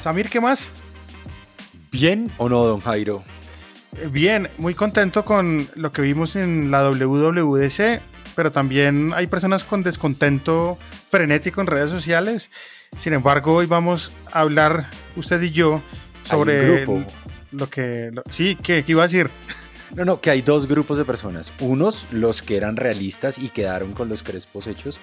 Samir, ¿qué más? ¿Bien o no, don Jairo? Eh, Bien, muy contento con lo que vimos en la WWDC, pero también hay personas con descontento frenético en redes sociales. Sin embargo, hoy vamos a hablar usted y yo sobre grupo. lo que... lo- sí, ¿qué, qué iba a decir? No, no, que hay dos grupos de personas. Unos, los que eran realistas y quedaron con los crespos hechos.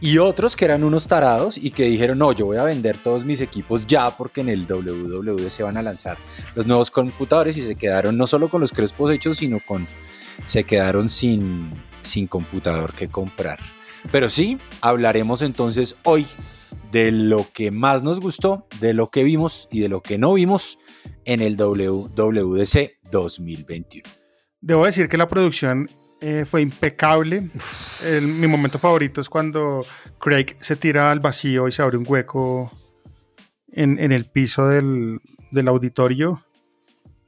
Y otros que eran unos tarados y que dijeron, no, yo voy a vender todos mis equipos ya porque en el WWD se van a lanzar los nuevos computadores y se quedaron no solo con los crespos hechos, sino con... Se quedaron sin, sin computador que comprar. Pero sí, hablaremos entonces hoy de lo que más nos gustó, de lo que vimos y de lo que no vimos en el WWDC 2021. Debo decir que la producción eh, fue impecable. El- mi momento favorito es cuando Craig se tira al vacío y se abre un hueco en, en el piso del, del auditorio.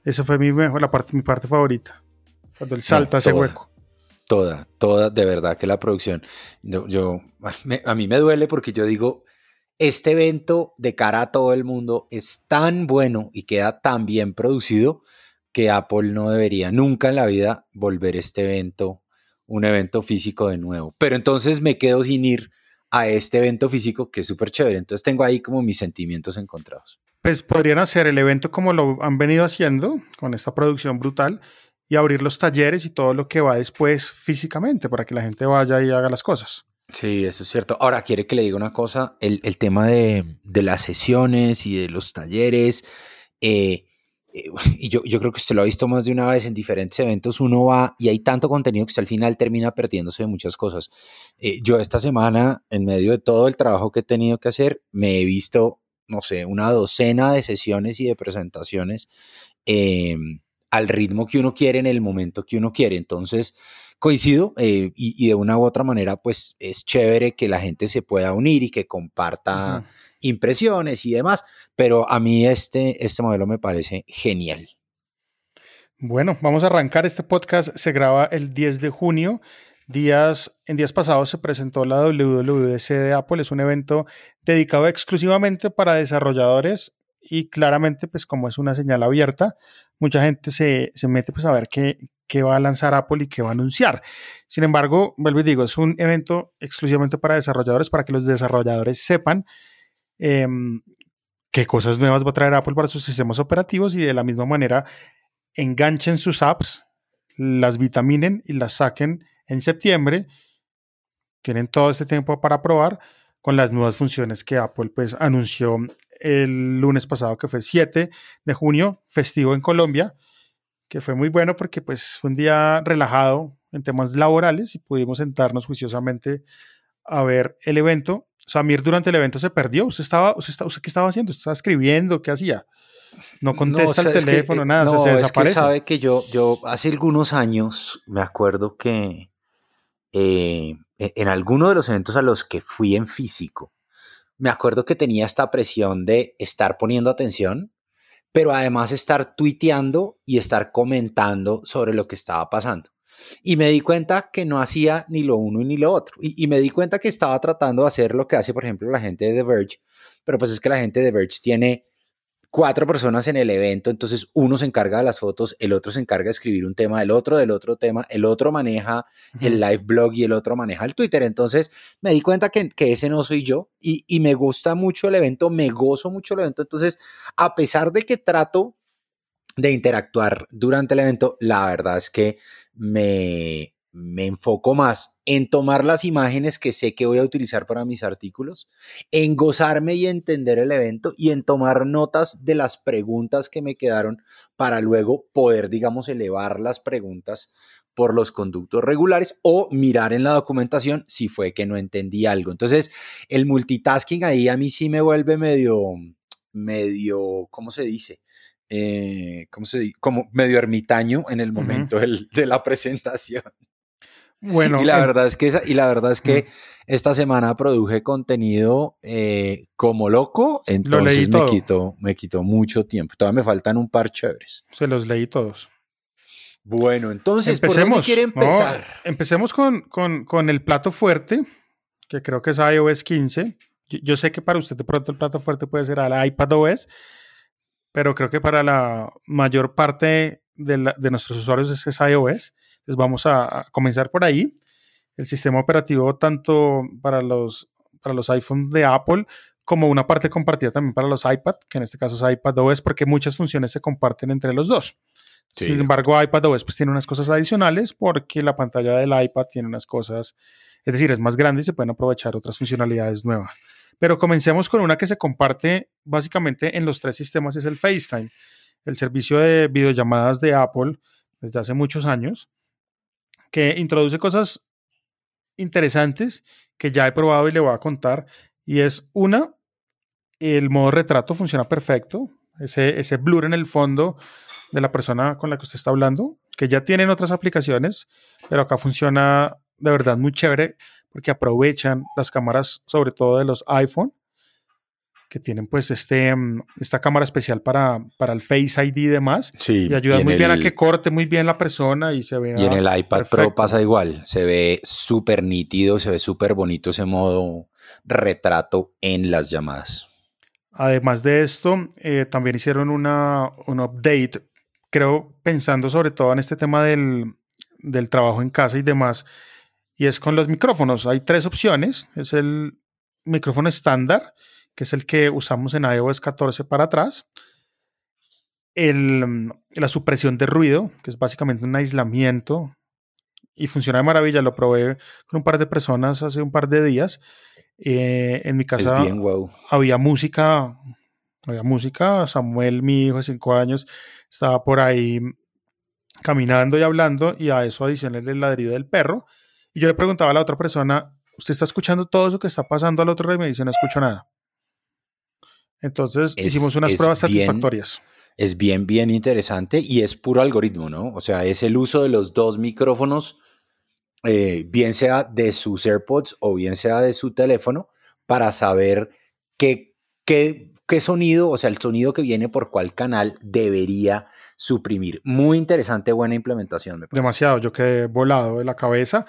Esa fue mi, mejor, la parte, mi parte favorita. Cuando él salta ese toda. hueco. Toda, toda, de verdad que la producción, yo, yo- me- a mí me duele porque yo digo, este evento de cara a todo el mundo es tan bueno y queda tan bien producido que Apple no debería nunca en la vida volver este evento, un evento físico de nuevo. Pero entonces me quedo sin ir a este evento físico que es súper chévere. Entonces tengo ahí como mis sentimientos encontrados. Pues podrían hacer el evento como lo han venido haciendo, con esta producción brutal, y abrir los talleres y todo lo que va después físicamente para que la gente vaya y haga las cosas. Sí, eso es cierto. Ahora, quiere que le diga una cosa, el, el tema de, de las sesiones y de los talleres, eh, y yo, yo creo que usted lo ha visto más de una vez en diferentes eventos, uno va y hay tanto contenido que usted al final termina perdiéndose de muchas cosas. Eh, yo esta semana, en medio de todo el trabajo que he tenido que hacer, me he visto, no sé, una docena de sesiones y de presentaciones eh, al ritmo que uno quiere en el momento que uno quiere. Entonces, coincido eh, y, y de una u otra manera, pues es chévere que la gente se pueda unir y que comparta Ujú. Impresiones y demás, pero a mí este, este modelo me parece genial. Bueno, vamos a arrancar. Este podcast se graba el 10 de junio. Días, en días pasados se presentó la WWDC de Apple. Es un evento dedicado exclusivamente para desarrolladores y claramente, pues como es una señal abierta, mucha gente se, se mete pues a ver qué, qué va a lanzar Apple y qué va a anunciar. Sin embargo, vuelvo y digo, es un evento exclusivamente para desarrolladores, para que los desarrolladores sepan em, qué cosas nuevas va a traer Apple para sus sistemas operativos y de la misma manera enganchen sus apps, las vitaminen y las saquen en septiembre. Tienen todo este tiempo para probar con las nuevas funciones que Apple pues anunció el lunes pasado, que fue 7 de junio, festivo en Colombia, que fue muy bueno porque pues fue un día relajado en temas laborales y pudimos sentarnos juiciosamente a ver el evento. Samir durante el evento se perdió. ¿Usted estaba, usted, está- usted qué estaba haciendo? ¿Usted estaba escribiendo? ¿Qué hacía? No contesta No, el es que, teléfono, eh, nada, o sea, no, se es que desaparece. sabe que yo, yo hace algunos años me acuerdo que eh, e- en alguno de los eventos a los que fui en físico, me acuerdo que tenía esta presión de estar poniendo atención, pero además estar tuiteando y estar comentando sobre lo que estaba pasando. Y me di cuenta que no hacía ni lo uno ni lo otro. Y, y me di cuenta que estaba tratando de hacer lo que hace, por ejemplo, la gente de The Verge, pero pues es que la gente de The Verge tiene cuatro personas en el evento, entonces uno se encarga de las fotos, el otro se encarga de escribir un tema del otro, del otro tema, el otro maneja el live blog y el otro maneja el Twitter. Entonces me di cuenta que, que ese no soy yo y, y, me gusta mucho el evento, me gozo mucho el evento. Entonces, a pesar de que trato de interactuar durante el evento, la verdad es que me, me enfoco más en tomar las imágenes que sé que voy a utilizar para mis artículos, en gozarme y entender el evento y en tomar notas de las preguntas que me quedaron para luego poder, digamos, elevar las preguntas por los conductos regulares o mirar en la documentación si fue que no entendí algo. Entonces, el multitasking ahí a mí sí me vuelve medio, medio, ¿cómo se dice? Eh, ¿cómo se dice? Como medio ermitaño en el momento de la presentación. Bueno, y la verdad es que y la verdad es que esta semana produje contenido eh, como loco, entonces me quitó, me quitó mucho tiempo. Todavía me faltan un par chéveres. Se los leí todos. Bueno, entonces, empecemos. ¿por empezar? empecemos con, con, con, el plato fuerte, que creo que es iOS 15. Yo, sé que para usted de pronto el plato fuerte puede ser el iPadOS, pero creo que para la mayor parte de, de nuestros usuarios es, es iOS. Entonces vamos a, comenzar por ahí. El sistema operativo tanto para los, para los iPhones de Apple como una parte compartida también para los iPad, que en este caso es iPadOS, porque muchas funciones se comparten entre los dos. Sin embargo, iPadOS pues tiene unas cosas adicionales porque la pantalla del iPad tiene unas cosas, es decir, es más grande y se pueden aprovechar otras funcionalidades nuevas. Pero comencemos con una que se comparte básicamente en los tres sistemas, es el FaceTime, el servicio de videollamadas de Apple desde hace muchos años que introduce cosas interesantes que ya he probado y le voy a contar. Y es una, el modo retrato funciona perfecto. Ese, ese blur en el fondo de la persona con la que usted está hablando, que ya tienen otras aplicaciones, pero acá funciona de verdad muy chévere porque aprovechan las cámaras, sobre todo de los iPhone, que tienen pues este, mm, esta cámara especial para, para el Face ID y demás. Sí, y ayuda muy bien a que corte muy bien la persona y se vea. Y en el iPad Pro pasa igual, se ve súper nítido, se ve súper bonito ese modo retrato en las llamadas. Además de esto, eh, también hicieron una, un update, creo, pensando sobre todo en este tema del, del trabajo en casa y demás, y es con los micrófonos. Hay tres opciones. Es el micrófono estándar, que es el que usamos en iOS 14 para atrás. El, la supresión de ruido, que es básicamente un aislamiento y funciona de maravilla. Lo probé con un par de personas hace un par de días. Eh, en mi casa había música, había música. Samuel, mi hijo de 5 años, estaba por ahí caminando y hablando y a eso adicioné el ladrido del perro. Y yo le preguntaba a la otra persona, ¿usted está escuchando todo eso que está pasando al otro lado? Y me dice, no escucho nada. Entonces hicimos unas pruebas satisfactorias. Es bien, bien interesante y es puro algoritmo, ¿no? O sea, es el uso de los dos micrófonos, eh, bien sea de sus AirPods o bien sea de su teléfono, para saber qué, qué, qué sonido, o sea, el sonido que viene por cuál canal debería suprimir. Muy interesante, buena implementación. Demasiado, yo quedé volado de la cabeza.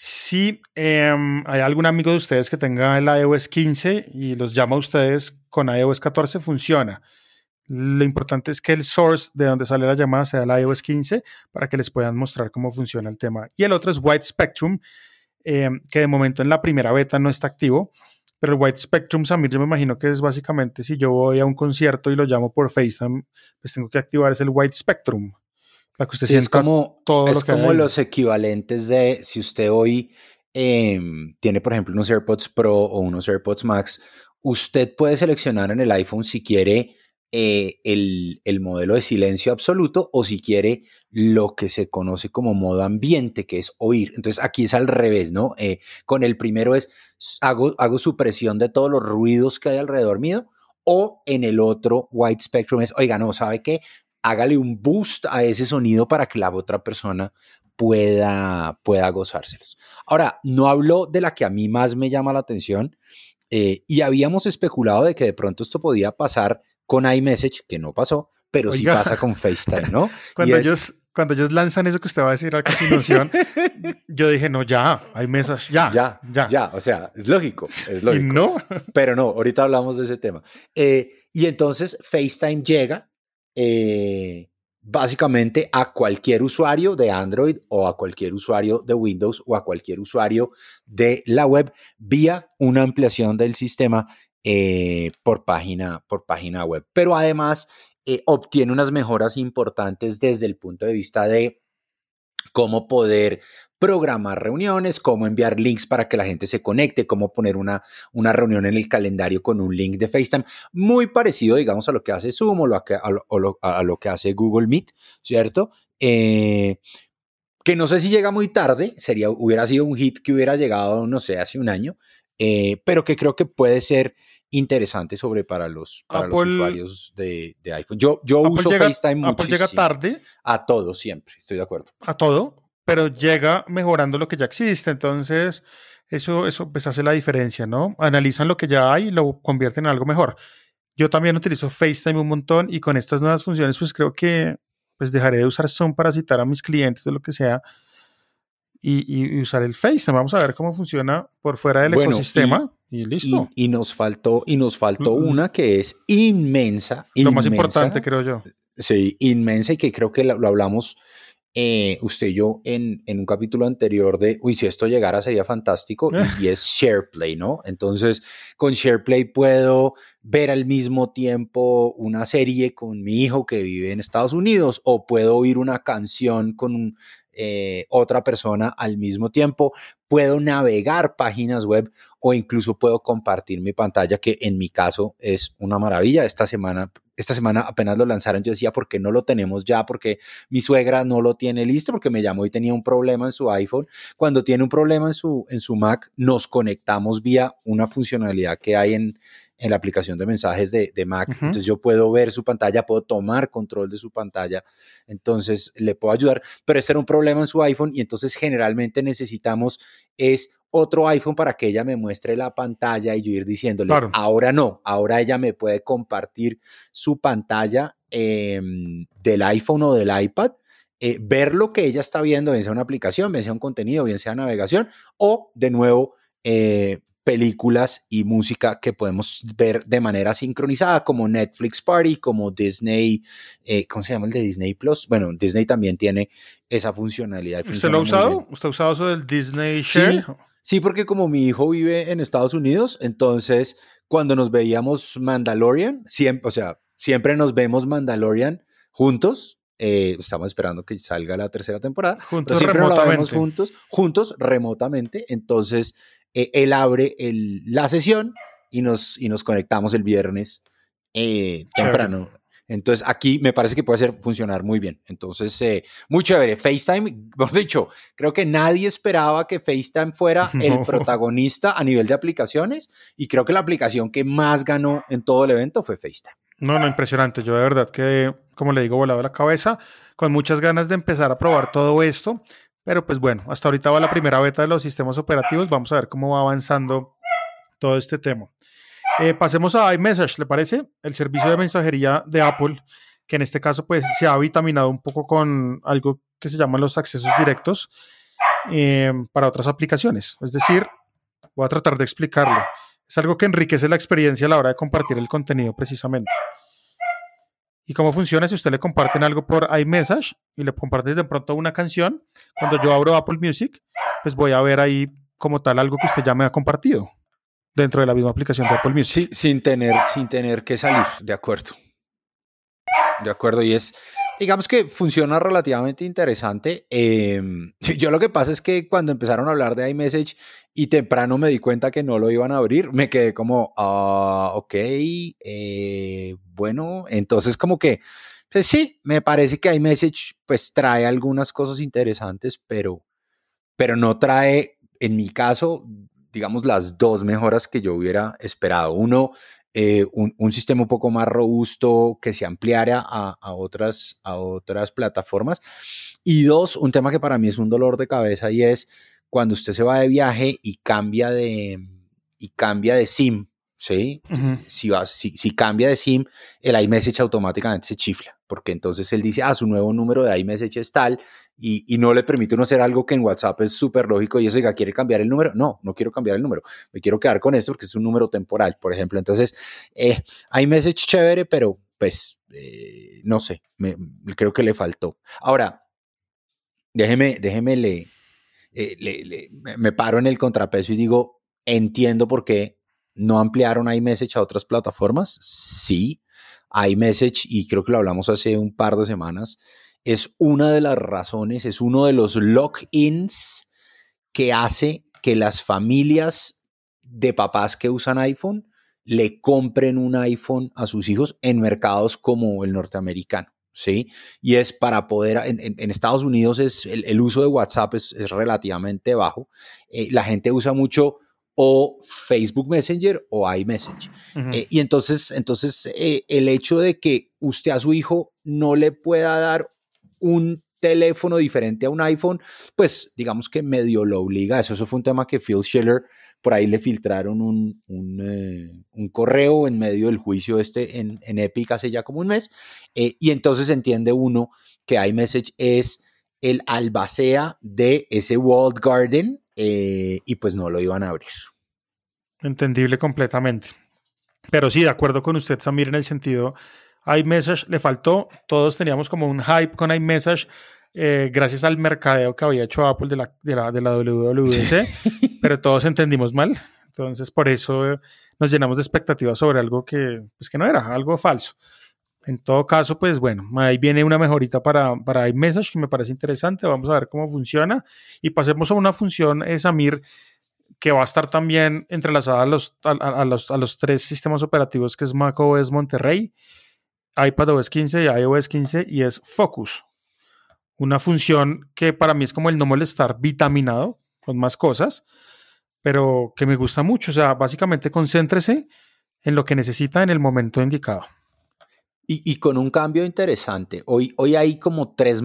Si em, hay algún amigo de ustedes que tenga el iOS 15 y los llama a ustedes con iOS 14, funciona. Lo importante es que el source de donde sale la llamada sea el iOS 15 para que les puedan mostrar cómo funciona el tema. Y el otro es White Spectrum, em, que de momento en la primera beta no está activo, pero el White Spectrum, Samir, yo me imagino que es básicamente si yo voy a un concierto y lo llamo por FaceTime, pues tengo que activar ese el White Spectrum es como, todo es como los equivalentes de si usted hoy em, tiene, por ejemplo, unos AirPods Pro o unos AirPods Max, usted puede seleccionar en el iPhone si quiere eh, el, el, modelo de silencio absoluto o si quiere lo que se conoce como modo ambiente, que es oír. Entonces aquí es al revés, ¿no? Eh, con el primero es hago, hago supresión de todos los ruidos que hay alrededor mío. O en el otro, White Spectrum es, oiga, no, ¿sabe qué? Hágale un boost a ese sonido para que la otra persona pueda, pueda gozárselos. Ahora, no hablo de la que a mí más me llama la atención eh, y habíamos especulado de que de pronto esto podía pasar con iMessage, que no pasó, pero sí pasa con FaceTime, ¿no? cuando, ellos, cuando ellos lanzan eso que usted va a decir a continuación, yo dije, no, ya, hay mesas, ya, ya, ya, ya, o sea, es lógico, es lógico. Y no. Pero no, ahorita hablamos de ese tema. Eh, y entonces FaceTime llega eh, básicamente a cualquier usuario de Android o a cualquier usuario de Windows o a cualquier usuario de la web vía una ampliación del sistema eh, por, página, por página web. Pero además eh, obtiene unas mejoras importantes desde el punto de vista de cómo poder programar reuniones, cómo enviar links para que la gente se conecte, cómo poner una, una reunión en el calendario con un link de FaceTime, muy parecido, digamos, a lo que hace Zoom o, lo a, lo, que hace Google Meet, ¿cierto? Eh, que no sé si llega muy tarde, sería, hubiera sido un hit que hubiera llegado, no sé, hace un año, eh, pero que creo que puede ser interesante sobre para los, para los usuarios de, iPhone. Yo, yo uso FaceTime Apple llega tarde. A todo, siempre, estoy de acuerdo. A todo, pero llega mejorando lo que ya existe. Entonces, eso, eso pues hace la diferencia, ¿no? Analizan lo que ya hay y lo convierten en algo mejor. Yo también utilizo FaceTime un montón y con estas nuevas funciones, pues creo que pues dejaré de usar Zoom para citar a mis clientes o lo que sea y, usar el FaceTime. Vamos a ver cómo funciona por fuera del ecosistema y, listo. Y, nos faltó, y nos faltó una que es inmensa. Lo más importante, creo yo. Sí, inmensa y que creo que lo, hablamos eh, usted y yo en, en, un capítulo anterior de, uy, si esto llegara sería fantástico, y, y, es SharePlay, ¿no? Entonces, con SharePlay puedo ver al mismo tiempo una serie con mi hijo que vive en Estados Unidos, o puedo oír una canción con un, eh, otra persona al mismo tiempo. Puedo navegar páginas web o incluso puedo compartir mi pantalla, que en mi caso es una maravilla. Esta semana, esta semana apenas lo lanzaron, yo decía, ¿por qué no lo tenemos ya? Porque mi suegra no lo tiene listo, porque me llamó y tenía un problema en su iPhone. Cuando tiene un problema en su, en su Mac, nos conectamos vía una funcionalidad que hay en, en la aplicación de mensajes de, Mac. Entonces yo puedo ver su pantalla, puedo tomar control de su pantalla, entonces le puedo ayudar, pero este era un problema en su iPhone y entonces generalmente necesitamos es otro iPhone para que ella me muestre la pantalla y yo ir diciéndole, ahora no, ahora ella me puede compartir su pantalla em, del iPhone o del iPad. Eh, ver lo que ella está viendo, bien sea una aplicación, bien sea un contenido, bien sea navegación, o de nuevo eh, películas y música que podemos ver de manera sincronizada, como Netflix Party, como Disney, eh, ¿cómo se llama el de Disney Plus? Bueno, Disney también tiene esa funcionalidad. ¿Usted lo ha usado? ¿Usted ha usado eso del Disney Share? Sí, porque como mi hijo vive en Estados Unidos, entonces cuando nos veíamos Mandalorian, siempre, o sea, siempre nos vemos Mandalorian juntos, eh, estamos esperando que salga la tercera temporada. Juntos siempre remotamente. juntos, juntos remotamente. Entonces, eh, él abre la sesión y nos, y nos conectamos el viernes eh, temprano. Entonces aquí me parece que puede ser funcionar muy bien. Entonces, eh, muy chévere. FaceTime, mejor dicho, creo que nadie esperaba que FaceTime fuera el protagonista a nivel de aplicaciones y creo que la aplicación que más ganó en todo el evento fue FaceTime. No, no, impresionante. Yo de verdad que, como le digo, volado la cabeza, con muchas ganas de empezar a probar todo esto. Pero pues bueno, hasta ahorita va la primera beta de los sistemas operativos. Vamos a ver cómo va avanzando todo este tema. Eh, pasemos a iMessage, ¿le parece? El servicio de mensajería de Apple, que en este caso pues se ha vitaminado un poco con algo que se llaman los accesos directos eh, para otras aplicaciones. Es decir, voy a tratar de explicarlo. Es algo que enriquece la experiencia a la hora de compartir el contenido precisamente. ¿Y cómo funciona si usted le comparten algo por iMessage y le comparten de pronto una canción? Cuando yo abro Apple Music, pues voy a ver ahí como tal algo que usted ya me ha compartido dentro de la misma aplicación de Apple Music. Sí, sin tener, sin tener que salir, de acuerdo. De acuerdo, y es, digamos que funciona relativamente interesante. Em, yo lo que pasa es que cuando empezaron a hablar de iMessage y temprano me di cuenta que no lo iban a abrir, me quedé como, ah, ok, eh, bueno, entonces como que, pues sí, me parece que iMessage pues trae algunas cosas interesantes, pero, pero no trae, en mi caso, digamos, las dos mejoras que yo hubiera esperado. Uno, eh, un, sistema un poco más robusto que se ampliara a, otras, a otras plataformas. Y dos, un tema que para mí es un dolor de cabeza y es cuando usted se va de viaje y cambia de, y cambia de SIM, ¿sí? si, va, si, si, cambia de SIM, el iMessage automáticamente se chifla. porque entonces él dice, ah, su nuevo número de iMessage es tal, y, no le permite uno hacer algo que en WhatsApp es súper lógico y eso, diga, ¿quiere cambiar el número? No, no quiero cambiar el número, me quiero quedar con esto porque es un número temporal, por ejemplo. Entonces, eh, iMessage chévere, pero pues, eh, no sé, creo que le faltó. Ahora, déjeme, déjeme le, eh, le, me paro en el contrapeso y digo, entiendo por qué no ampliaron iMessage a otras plataformas. Sí, iMessage, y creo que lo hablamos hace un par de semanas, es una de las razones, es uno de los lock-ins que hace que las familias de papás que usan iPhone le compren un iPhone a sus hijos en mercados como el norteamericano. ¿sí? Y es para poder, en, Estados Unidos es, el, uso de WhatsApp es, relativamente bajo. Eh, la gente usa mucho o Facebook Messenger o iMessage. Eh, y entonces, entonces eh, el hecho de que usted a su hijo no le pueda dar un teléfono diferente a un iPhone, pues digamos que medio lo obliga. Eso, eso fue un tema que Phil Schiller por ahí le filtraron un, un, un correo en medio del juicio este en, en, Epic hace ya como un mes. y entonces entiende uno que iMessage es el albacea de ese walled garden eh, y pues no lo iban a abrir. Entendible completamente. Pero sí, de acuerdo con usted, Samir, en el sentido, iMessage le faltó, todos teníamos como un hype con iMessage, eh, gracias al mercadeo que había hecho Apple de la, de la, de la WWDC, pero todos entendimos mal. Entonces, por eso eh, nos llenamos de expectativas sobre algo que, pues, que no era, algo falso. En todo caso, pues bueno, ahí viene una mejorita para, para iMessage que me parece interesante. Vamos a ver cómo funciona. Y pasemos a una función, es Samir, que va a estar también entrelazada a los, a, los, a los tres sistemas operativos que es macOS Monterrey, iPadOS 15 y iOS 15 y es Focus. Una función que para mí es como el no molestar vitaminado con más cosas, pero que me gusta mucho. O sea, básicamente concéntrese en lo que necesita en el momento indicado. Y, con un cambio interesante. Hoy, hoy, hay como tres,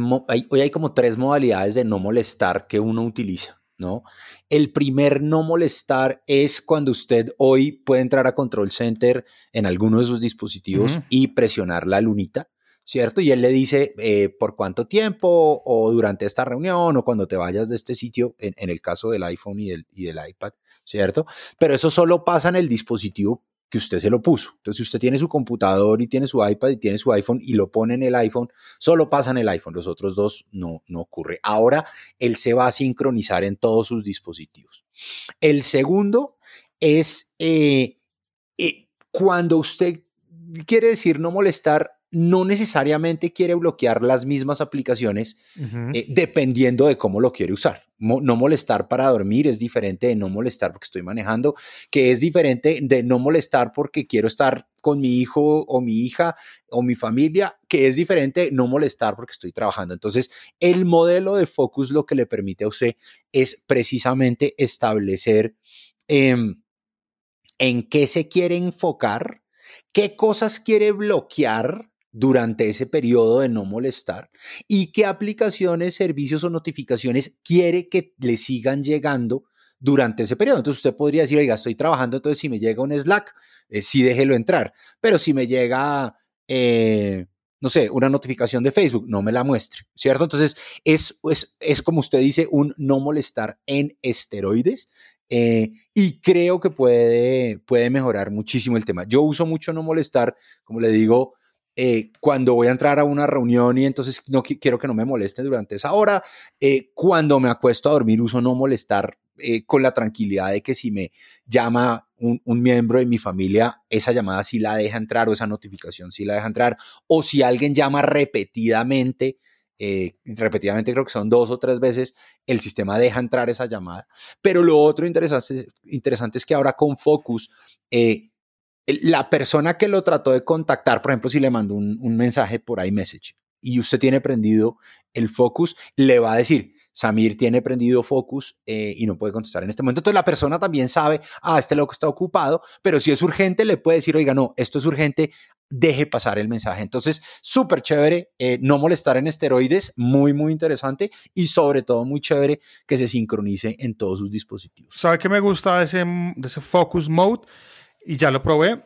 hoy hay como tres modalidades de no molestar que uno utiliza. ¿No? El primer no molestar es cuando usted hoy puede entrar a Control Center en alguno de sus dispositivos y presionar la lunita, ¿cierto? Y él le dice eh, por cuánto tiempo o durante esta reunión o cuando te vayas de este sitio, en, en el caso del iPhone y del, y del iPad, ¿cierto? Pero eso solo pasa en el dispositivo que usted se lo puso. Entonces, si usted tiene su computador y tiene su iPad y tiene su iPhone y lo pone en el iPhone, solo pasa en el iPhone, los otros dos no, no ocurre. Ahora, él se va a sincronizar en todos sus dispositivos. El segundo es eh, eh, cuando usted quiere decir no molestar, no necesariamente quiere bloquear las mismas aplicaciones eh, dependiendo de cómo lo quiere usar. no molestar para dormir es diferente de no molestar porque estoy manejando, que es diferente de no molestar porque quiero estar con mi hijo o mi hija o mi familia, que es diferente de no molestar porque estoy trabajando. Entonces, el modelo de focus lo que le permite a usted es precisamente establecer em, en qué se quiere enfocar, qué cosas quiere bloquear durante ese periodo de no molestar y qué aplicaciones, servicios o notificaciones quiere que le sigan llegando durante ese periodo. Entonces usted podría decir, oiga, estoy trabajando, entonces si me llega un Slack, eh, sí déjelo entrar, pero si me llega, eh, no sé, una notificación de Facebook, no me la muestre, ¿cierto? Entonces es, es, es como usted dice, un no molestar en esteroides. Eh, y creo que puede, puede mejorar muchísimo el tema. Yo uso mucho no molestar, como le digo, eh, cuando voy a entrar a una reunión y entonces no quiero que no me moleste durante esa hora, eh, cuando me acuesto a dormir uso no molestar eh, con la tranquilidad de que si me llama un, miembro de mi familia, esa llamada sí la deja entrar o esa notificación sí la deja entrar, o si alguien llama repetidamente, repetidamente creo que son dos o tres veces, el sistema deja entrar esa llamada. Pero lo otro interesante, interesante es que ahora con Focus, la persona que lo trató de contactar, por ejemplo, si le mandó un, mensaje por iMessage y usted tiene prendido el focus, le va a decir, Samir tiene prendido focus eh, y no puede contestar en este momento. Entonces la persona también sabe, ah, este loco está ocupado, pero si es urgente, le puede decir, oiga, no, esto es urgente, deje pasar el mensaje. Entonces, súper chévere, eh, no molestar en esteroides, muy, muy interesante y sobre todo muy chévere que se sincronice en todos sus dispositivos. ¿Sabe qué me gusta ese, de ese focus mode? Y ya lo probé.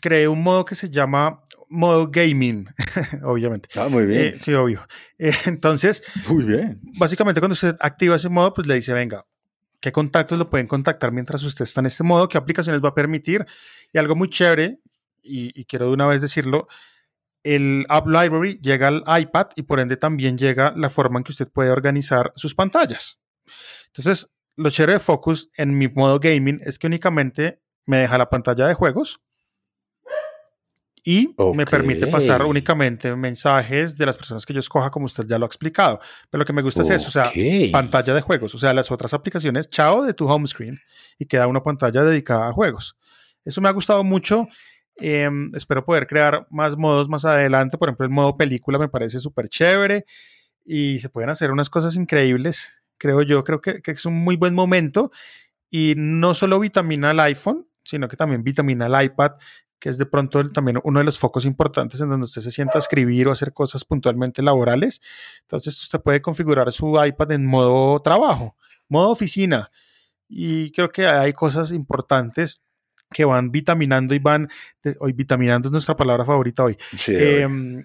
creé un modo que se llama modo gaming, obviamente. Ah, muy bien. Eh, sí, obvio. Eh, entonces, muy bien. Básicamente, cuando usted activa ese modo, pues le dice, venga, ¿qué contactos lo pueden contactar mientras usted está en este modo? ¿Qué aplicaciones va a permitir? Y algo muy chévere, y, y quiero de una vez decirlo, el App Library llega al iPad y por ende también llega la forma en que usted puede organizar sus pantallas. Entonces, lo chévere de Focus en mi modo gaming es que únicamente me deja la pantalla de juegos y me permite pasar únicamente mensajes de las personas que yo escoja, como usted ya lo ha explicado. Pero lo que me gusta es eso, o sea, pantalla de juegos, o sea, las otras aplicaciones, chao de tu home screen y queda una pantalla dedicada a juegos. Eso me ha gustado mucho. Em, espero poder crear más modos más adelante. Por ejemplo, el modo película me parece súper chévere y se pueden hacer unas cosas increíbles. Creo yo, creo que, que es un muy buen momento y no solo vitamina el iPhone, sino que también vitamina el iPad, que es de pronto también uno de los focos importantes en donde usted se sienta a escribir o hacer cosas puntualmente laborales. Entonces usted puede configurar su iPad en modo trabajo, modo oficina. Y creo que hay cosas importantes que van vitaminando y van, hoy vitaminando es nuestra palabra favorita hoy. Em,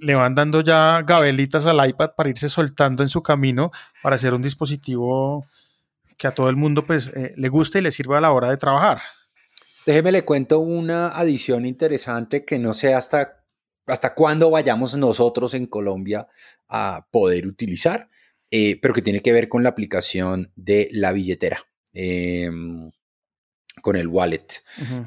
le van dando ya gabelitas al iPad para irse soltando en su camino para hacer un dispositivo que a todo el mundo pues eh, le guste y le sirva a la hora de trabajar. Déjeme le cuento una adición interesante que no sé hasta, hasta cuándo vayamos nosotros en Colombia a poder utilizar, eh, pero que tiene que ver con la aplicación de la billetera. Em, con el wallet.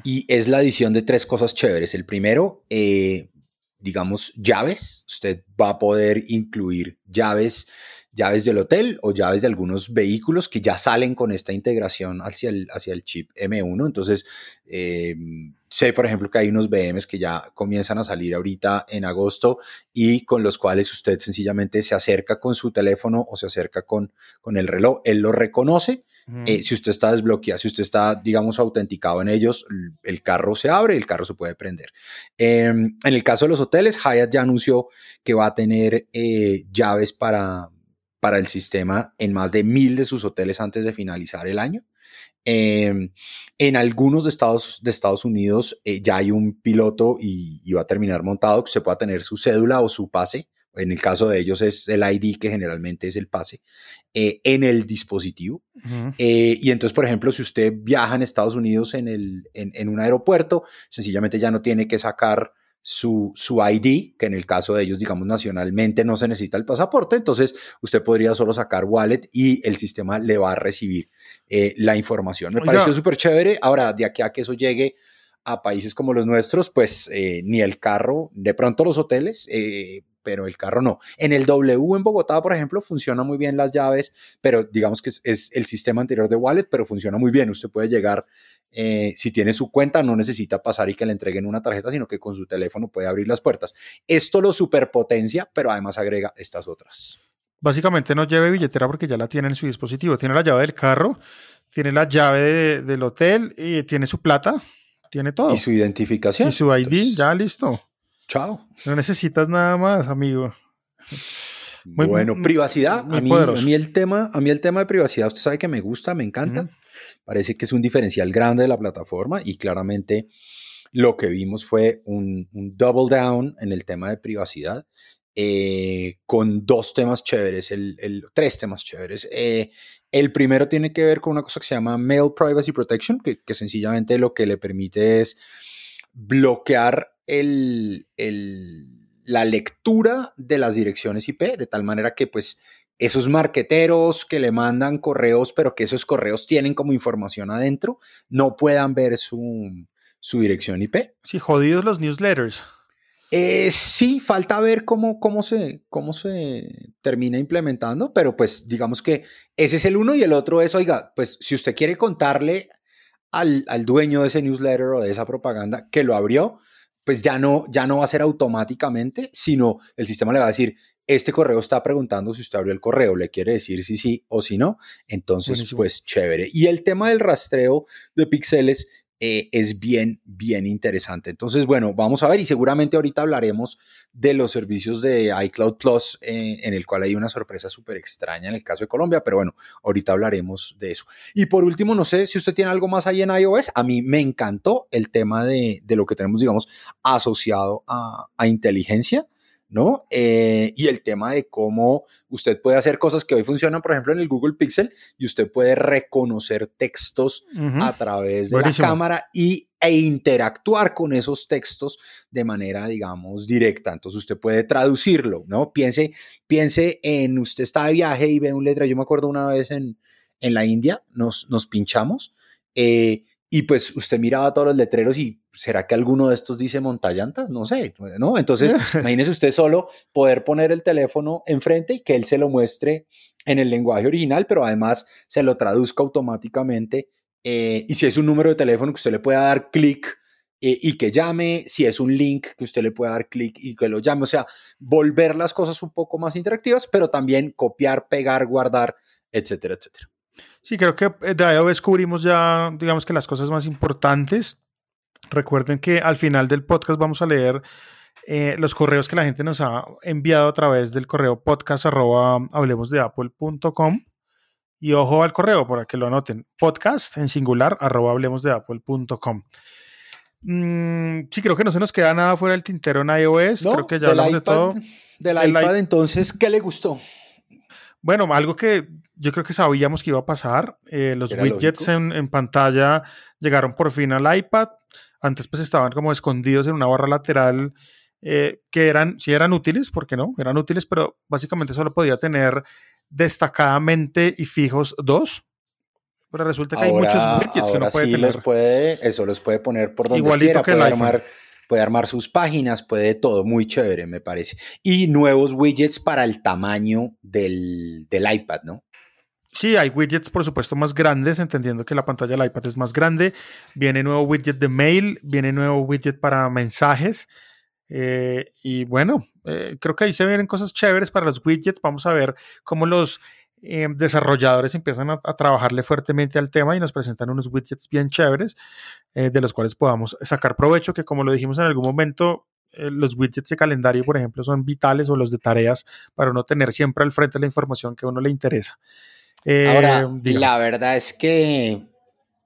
Y es la adición de tres cosas chéveres. El primero, eh, digamos, llaves. Usted va a poder incluir llaves llaves del hotel o llaves de algunos vehículos que ya salen con esta integración hacia el, hacia el chip M1. Entonces, eh, sé, por ejemplo, que hay unos BMs que ya comienzan a salir ahorita en agosto y con los cuales usted sencillamente se acerca con su teléfono o se acerca con, con el reloj. Él lo reconoce. Eh, si usted está desbloqueado, si usted está, digamos, autenticado en ellos, el carro se abre y el carro se puede prender. Em, en el caso de los hoteles, Hyatt ya anunció que va a tener eh, llaves para, para el sistema en más de mil de sus hoteles antes de finalizar el año. Em, en algunos de Estados, de Estados Unidos eh, ya hay un piloto y, va a terminar montado que se pueda tener su cédula o su pase. En el caso de ellos es el ID, que generalmente es el pase, eh, en el dispositivo. Eh, y entonces, por ejemplo, si usted viaja en Estados Unidos en, el, en, en un aeropuerto, sencillamente ya no tiene que sacar su, su ID, que en el caso de ellos, digamos, nacionalmente no se necesita el pasaporte, entonces usted podría solo sacar wallet y el sistema le va a recibir eh, la información. Me pareció súper chévere. Ahora, de aquí a que eso llegue a países como los nuestros, pues eh, ni el carro, de pronto los hoteles, eh, pero el carro no. En el W en Bogotá, por ejemplo, funciona muy bien las llaves, pero digamos que es, el sistema anterior de wallet, pero funciona muy bien. Usted puede llegar, eh, si tiene su cuenta, no necesita pasar y que le entreguen una tarjeta, sino que con su teléfono puede abrir las puertas. Esto lo superpotencia, pero además agrega estas otras. Básicamente no lleve billetera porque ya la tiene en su dispositivo. Tiene la llave del carro, tiene la llave del hotel y tiene su plata, tiene todo. Y su identificación. Y su ID, ya listo. Chao. No necesitas nada más, amigo. bueno, privacidad. a, mí, a, mí, el tema, a mí el tema de privacidad, usted sabe que me gusta, me encanta. Parece que es un diferencial grande de la plataforma y claramente lo que vimos fue un, double down en el tema de privacidad. Eh, con dos temas chéveres, el, tres temas chéveres. Eh, el primero tiene que ver con una cosa que se llama Mail Privacy Protection, que, que sencillamente lo que le permite es bloquear el, la lectura de las direcciones IP, de tal manera que pues esos marqueteros que le mandan correos, pero que esos correos tienen como información adentro, no puedan ver su, su dirección IP. Sí, jodidos los newsletters. Eh, sí, falta ver cómo, cómo, se, cómo se termina implementando, pero pues digamos que ese es el uno y el otro es, oiga, pues si usted quiere contarle al, al dueño de ese newsletter o de esa propaganda que lo abrió, pues ya no, ya no va a ser automáticamente, sino el sistema le va a decir, este correo está preguntando si usted abrió el correo, le quiere decir si sí o si no. Entonces, pues chévere. Y el tema del rastreo de píxeles eh, es bien, bien interesante. Entonces, bueno, vamos a ver y seguramente ahorita hablaremos de los servicios de iCloud Plus, eh, en el cual hay una sorpresa súper extraña en el caso de Colombia, pero bueno, ahorita hablaremos de eso. Y por último, no sé si usted tiene algo más ahí en iOS. A mí me encantó el tema de, de lo que tenemos, digamos, asociado a, a inteligencia. ¿No? Eh, y el tema de cómo usted puede hacer cosas que hoy funcionan, por ejemplo, en el Google Pixel, y usted puede reconocer textos a través de la cámara y, e interactuar con esos textos de manera, digamos, directa. Entonces usted puede traducirlo, ¿no? Piense, piense en, usted está de viaje y ve un letra, yo me acuerdo una vez en, en la India, nos, nos pinchamos. Eh, y pues usted miraba todos los letreros y ¿será que alguno de estos dice montallantas? No sé, ¿no? Entonces, imagínese usted solo poder poner el teléfono enfrente y que él se lo muestre en el lenguaje original, pero además se lo traduzca automáticamente. Eh, y si es un número de teléfono que usted le pueda dar clic eh, y que llame, si es un link que usted le pueda dar clic y que lo llame, o sea, volver las cosas un poco más interactivas, pero también copiar, pegar, guardar, etcétera, etcétera. Sí, creo que de iOS cubrimos ya, digamos que las cosas más importantes. Recuerden que al final del podcast vamos a leer eh, los correos que la gente nos ha enviado a través del correo podcast arroba hablemos de apple.com. Y ojo al correo para que lo anoten. Podcast en singular arroba hablemos de apple.com. Mm, sí, creo que no se nos queda nada fuera del tintero en iOS. creo que ya hablamos de todo. Del iPad, entonces, ¿qué le gustó? Bueno, algo que yo creo que sabíamos que iba a pasar, eh, los widgets en, pantalla llegaron por fin al iPad. Antes pues estaban como escondidos en una barra lateral eh, que eran, sí eran útiles, ¿por qué no? Eran útiles, pero básicamente solo podía tener destacadamente y fijos dos. Pero resulta que hay muchos widgets que no puede tener. Los puede, eso los puede poner por donde Igualito que el armar puede armar sus páginas, puede todo, muy chévere me parece. Y nuevos widgets para el tamaño del, iPad, ¿no? Sí, hay widgets, por supuesto, más grandes, entendiendo que la pantalla del iPad es más grande. Viene nuevo widget de mail, viene nuevo widget para mensajes. Eh, y bueno, eh, creo que ahí se vienen cosas chéveres para los widgets. Vamos a ver cómo los eh, desarrolladores empiezan a, trabajarle fuertemente al tema y nos presentan unos widgets bien chéveres eh, de los cuales podamos sacar provecho, que como lo dijimos en algún momento, eh, los widgets de calendario, por ejemplo, son vitales o los de tareas para uno tener siempre al frente la información que a uno le interesa. Ahora, la verdad es que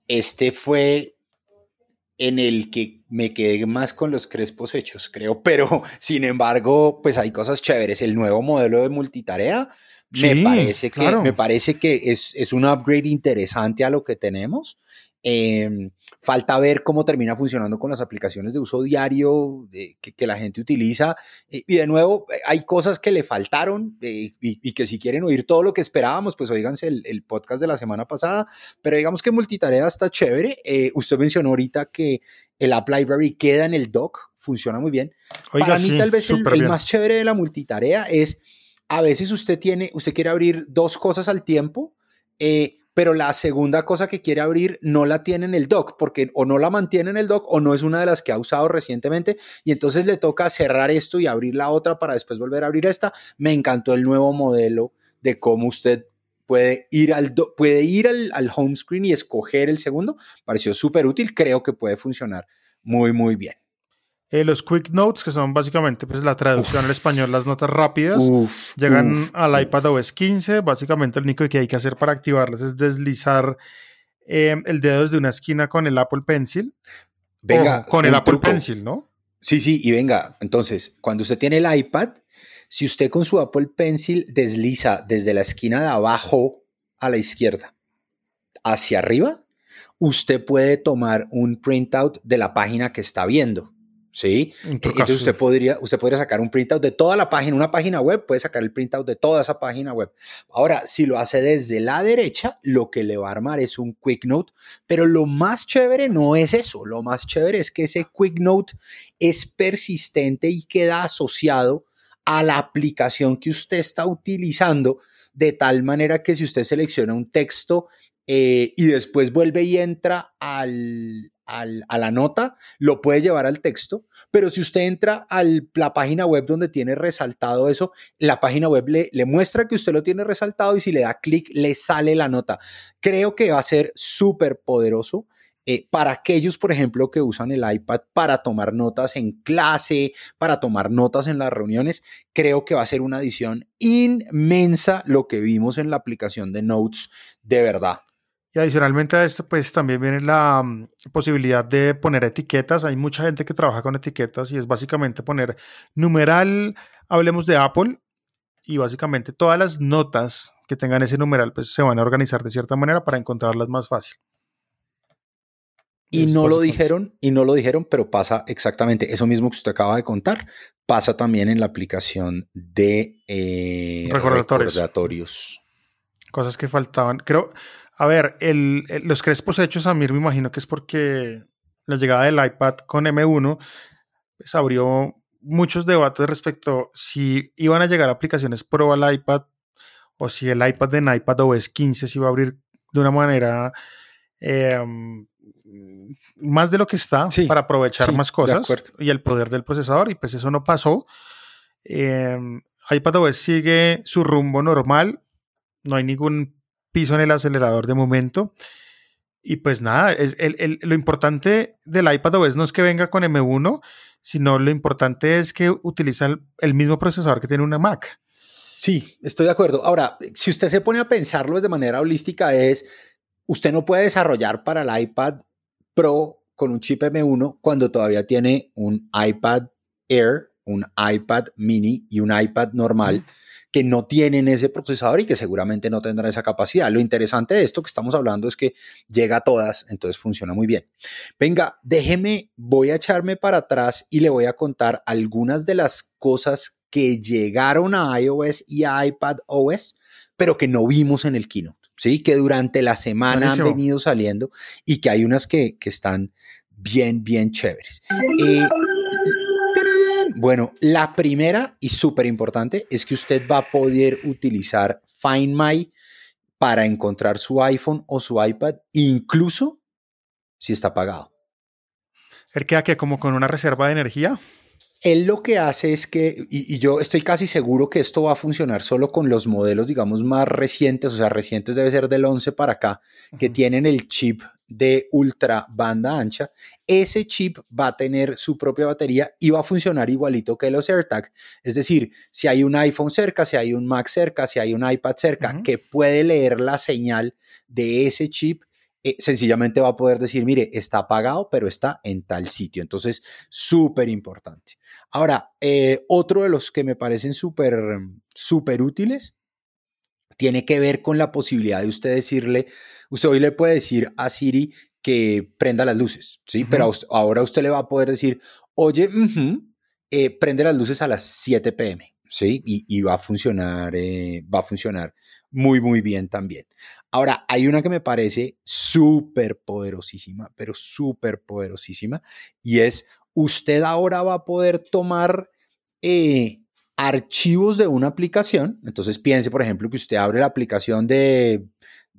este fue en el que me quedé más con los crespos hechos, creo, pero sin embargo, pues hay cosas chéveres. El nuevo modelo de multitarea me, parece que, me parece que es, es, un upgrade interesante a lo que tenemos. Em, falta ver cómo termina funcionando con las aplicaciones de uso diario que, la gente utiliza. Eh, y de nuevo, eh, hay cosas que le faltaron eh, y, que si quieren oír todo lo que esperábamos, pues oíganse el, podcast de la semana pasada. Pero digamos que multitarea está chévere. usted mencionó ahorita que el App Library queda en el dock, funciona muy bien. Para mí tal vez el, el más chévere de la multitarea es a veces usted tiene, usted quiere abrir dos cosas al tiempo, eh, pero la segunda cosa que quiere abrir no la tiene en el dock, porque o no la mantiene en el dock o no es una de las que ha usado recientemente, y entonces le toca cerrar esto y abrir la otra para después volver a abrir esta. Me encantó el nuevo modelo de cómo usted puede ir al, puede ir al, al home screen y escoger el segundo. Pareció súper útil, creo que puede funcionar muy, muy bien. Eh, los Quick Notes, que son básicamente pues, la traducción al español, las notas rápidas, llegan al iPad OS 15. Básicamente, lo único que hay que hacer para activarlas es deslizar em, el dedo desde una esquina con el Apple Pencil. Venga, con el Apple Pencil, ¿no? Sí, sí, y venga, entonces, cuando usted tiene el iPad, si usted con su Apple Pencil desliza desde la esquina de abajo a la izquierda hacia arriba, usted puede tomar un printout de la página que está viendo. ¿Sí? Entonces usted podría, usted podría sacar un printout de toda la página, una página web, puede sacar el printout de toda esa página web. Ahora, si lo hace desde la derecha, lo que le va a armar es un Quick Note, pero lo más chévere no es eso, lo más chévere es que ese Quick Note es persistente y queda asociado a la aplicación que usted está utilizando, de tal manera que si usted selecciona un texto eh, y después vuelve y entra al, a la nota, lo puede llevar al texto, pero si usted entra a la página web donde tiene resaltado eso, la página web le, le muestra que usted lo tiene resaltado y si le da clic le sale la nota. Creo que va a ser súper poderoso. eh, para aquellos, por ejemplo, que usan el iPad para tomar notas en clase, para tomar notas en las reuniones, creo que va a ser una adición inmensa lo que vimos en la aplicación de Notes de verdad. Y adicionalmente a esto, pues también viene la mm, posibilidad de poner etiquetas. Hay mucha gente que trabaja con etiquetas y es básicamente poner numeral, hablemos de Apple, y básicamente todas las notas que tengan ese numeral, pues se van a organizar de cierta manera para encontrarlas más fácil. Y no lo dijeron, y no lo dijeron, pero pasa exactamente eso mismo que usted acaba de contar. Pasa también en la aplicación de eh, recordatorios. Cosas que faltaban. Creo, a ver, el, los crespos hechos a mí me imagino que es porque la llegada del iPad con M1 pues, abrió muchos debates respecto si iban a llegar aplicaciones Pro al iPad o si el iPad de iPad OS 15 se iba a abrir de una manera em, más de lo que está para aprovechar más cosas y el poder del procesador y pues eso no pasó. Eh, iPadOS sigue su rumbo normal, no hay ningún piso en el acelerador de momento. Y pues nada, es el, lo importante del iPadOS no es que venga con M1, sino lo importante es que utiliza el, mismo procesador que tiene una Mac. Sí, estoy de acuerdo. Ahora, si usted se pone a pensarlo de manera holística, es, usted no puede desarrollar para el iPad Pro con un chip M1 cuando todavía tiene un iPad Air, un iPad mini y un iPad normal que no tienen ese procesador y que seguramente no tendrán esa capacidad. Lo interesante de esto que estamos hablando es que llega a todas, entonces funciona muy bien. Venga, déjeme, voy a echarme para atrás y le voy a contar algunas de las cosas que llegaron a iOS y a iPad OS, pero que no vimos en el keynote, ¿sí? Que durante la semana han venido saliendo y que hay unas que, están bien, bien chéveres. Eh, bueno, la primera y súper importante es que usted va a poder utilizar Find My para encontrar su iPhone o su iPad, incluso si está apagado. ¿El queda que como con una reserva de energía? Él lo que hace es que, y, yo estoy casi seguro que esto va a funcionar solo con los modelos, digamos, más recientes, o sea, recientes debe ser del 11 para acá, que tienen el chip de ultra banda ancha, ese chip va a tener su propia batería y va a funcionar igualito que los AirTag. Es decir, si hay un iPhone cerca, si hay un Mac cerca, si hay un iPad cerca que puede leer la señal de ese chip, eh, sencillamente va a poder decir, mire, está apagado, pero está en tal sitio. Entonces, súper importante. Ahora, eh, otro de los que me parecen súper, súper útiles tiene que ver con la posibilidad de usted decirle, usted hoy le puede decir a Siri que prenda las luces, ¿sí? Pero ahora usted le va a poder decir, oye, eh, prende las luces a las 7 pm, ¿sí? Y, va a funcionar, eh, va a funcionar muy, muy bien también. Ahora, hay una que me parece súper poderosísima, pero súper poderosísima, y es, usted ahora va a poder tomar... Eh, archivos de una aplicación. Entonces piense, por ejemplo, que usted abre la aplicación de,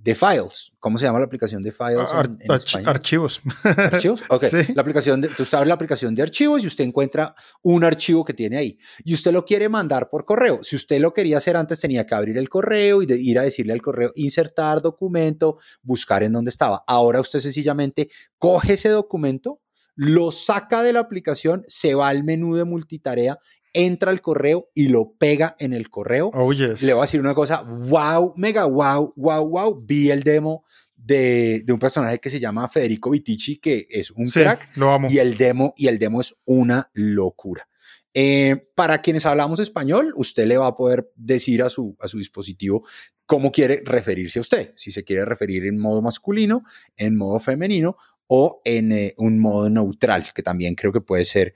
de Files. ¿Cómo se llama la aplicación de Files en, Archivos. ¿Archivos? Ok. La aplicación de, usted abre la aplicación de archivos y usted encuentra un archivo que tiene ahí. Y usted lo quiere mandar por correo. Si usted lo quería hacer antes, tenía que abrir el correo y ir a decirle al correo, insertar documento, buscar en dónde estaba. Ahora usted sencillamente coge ese documento, lo saca de la aplicación, se va al menú de multitarea entra al correo y lo pega en el correo. Oh, Le voy a decir una cosa, wow, mega wow, wow, wow. Vi el demo de, un personaje que se llama Federico Vitici, que es un crack. Lo amo. Y el demo, y el demo es una locura. Eh, para quienes hablamos español, usted le va a poder decir a su, a su dispositivo cómo quiere referirse a usted. Si se quiere referir en modo masculino, en modo femenino o en eh, un modo neutral, que también creo que puede ser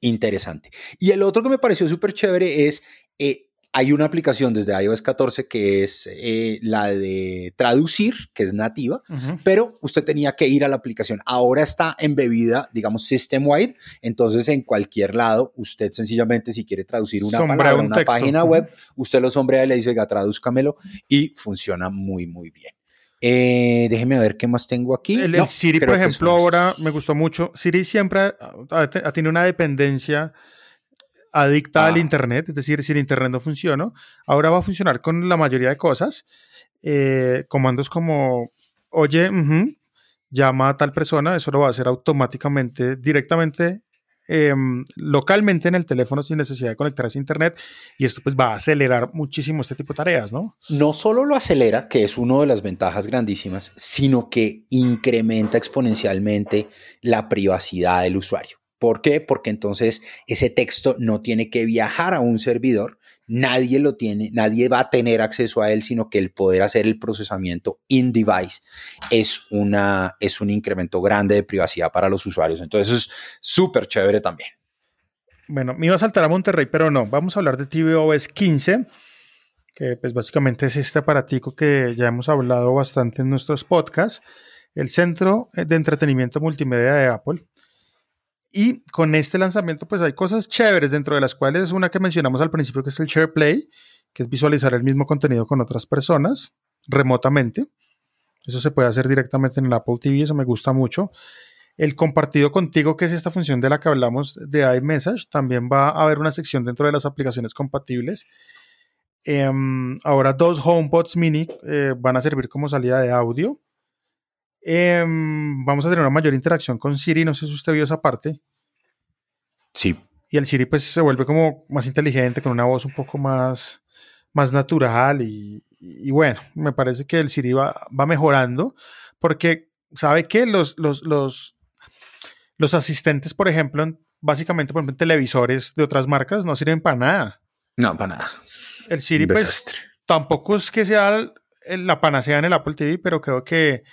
interesante. Y el otro que me pareció súper chévere es, eh, hay una aplicación desde iOS 14 que es eh, la de traducir, que es nativa, pero usted tenía que ir a la aplicación. Ahora está embebida, digamos, system-wide, entonces en cualquier lado, usted sencillamente si quiere traducir una palabra, una página web, usted lo sombrea y le dice, oiga, tradúzcamelo y funciona muy, muy bien. Eh, déjeme ver qué más tengo aquí. El, Siri, por ejemplo, ahora me gustó mucho. Siri siempre ha, tenido una dependencia adicta al ah. Internet, es decir, si el Internet no funciona, ahora va a funcionar con la mayoría de cosas. Eh, comandos como oye, llama a tal persona, eso lo va a hacer automáticamente, directamente Em, localmente en el teléfono sin necesidad de conectarse a internet y esto pues va a acelerar muchísimo este tipo de tareas, ¿no? No solo lo acelera, que es una de las ventajas grandísimas, sino que incrementa exponencialmente la privacidad del usuario. ¿Por qué? Porque entonces ese texto no tiene que viajar a un servidor, nadie lo tiene, nadie va a tener acceso a él, sino que el poder hacer el procesamiento in-device es, una, es un incremento grande de privacidad para los usuarios. Entonces es súper chévere también. Bueno, me iba a saltar a Monterrey, pero no, vamos a hablar de tvOS 15, que pues básicamente es este aparatico que ya hemos hablado bastante en nuestros podcasts, el centro de entretenimiento multimedia de Apple. Y con este lanzamiento, pues hay cosas chéveres, dentro de las cuales una que mencionamos al principio, que es el Share Play, que es visualizar el mismo contenido con otras personas remotamente. Eso se puede hacer directamente en el Apple TV, eso me gusta mucho. El compartido contigo, que es esta función de la que hablamos de iMessage, también va a haber una sección dentro de las aplicaciones compatibles. Em, ahora dos HomePods mini eh, van a servir como salida de audio. Em, vamos a tener una mayor interacción con Siri, no sé si usted vio esa parte. Sí. Y el Siri pues se vuelve como más inteligente, con una voz un poco más, más natural y, bueno, me parece que el Siri va, va mejorando porque sabe que los, los, los, los asistentes, por ejemplo, básicamente por ejemplo, en televisores de otras marcas no sirven para nada. No, para nada. El Siri pues tampoco es que sea la panacea en el Apple TV, pero creo que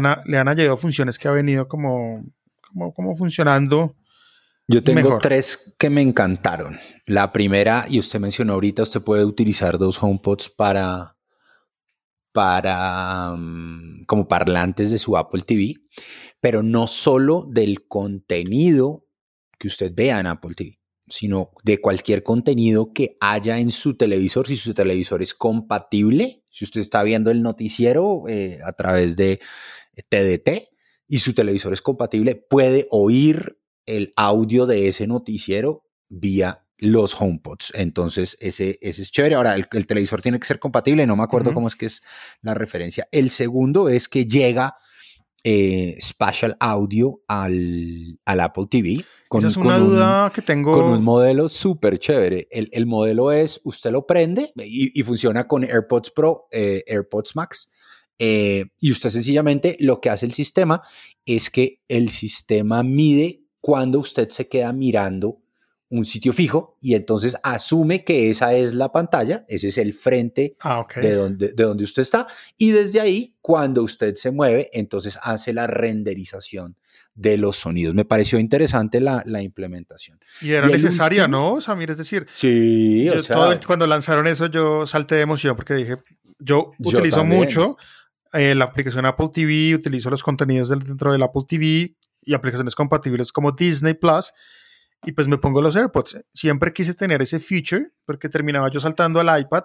le han añadido funciones que ha venido como, como, funcionando. Yo tengo tres que me encantaron. La primera, y usted mencionó ahorita, usted puede utilizar dos HomePods para, para mm, como parlantes de su Apple TV, pero no solo del contenido que usted vea en Apple TV, sino de cualquier contenido que haya en su televisor, si su televisor es compatible, si usted está viendo el noticiero eh, a través de TDT y su televisor es compatible, puede oír el audio de ese noticiero vía los HomePods. Entonces, ese, ese es chévere. Ahora, el, televisor tiene que ser compatible, no me acuerdo cómo es que es la referencia. El segundo es que llega eh, Spatial Audio al, al, Apple TV. Con, Esa es una duda que tengo. Con un modelo súper chévere. El, el, modelo es, usted lo prende y, y funciona con AirPods Pro, eh, AirPods Max eh, y usted sencillamente lo que hace el sistema es que el sistema mide cuando usted se queda mirando un sitio fijo y entonces asume que esa es la pantalla, ese es el frente ah, de, donde, de donde usted está y desde ahí cuando usted se mueve entonces hace la renderización de los sonidos. Me pareció interesante la, la implementación. Y era necesaria, ¿no, Samir? Es decir, sí, cuando lanzaron eso yo salté de emoción porque dije, yo utilizo mucho eh, la aplicación Apple TV, utilizo los contenidos dentro del Apple TV y aplicaciones compatibles como Disney Plus y pues me pongo los AirPods. Siempre quise tener ese feature porque terminaba yo saltando al iPad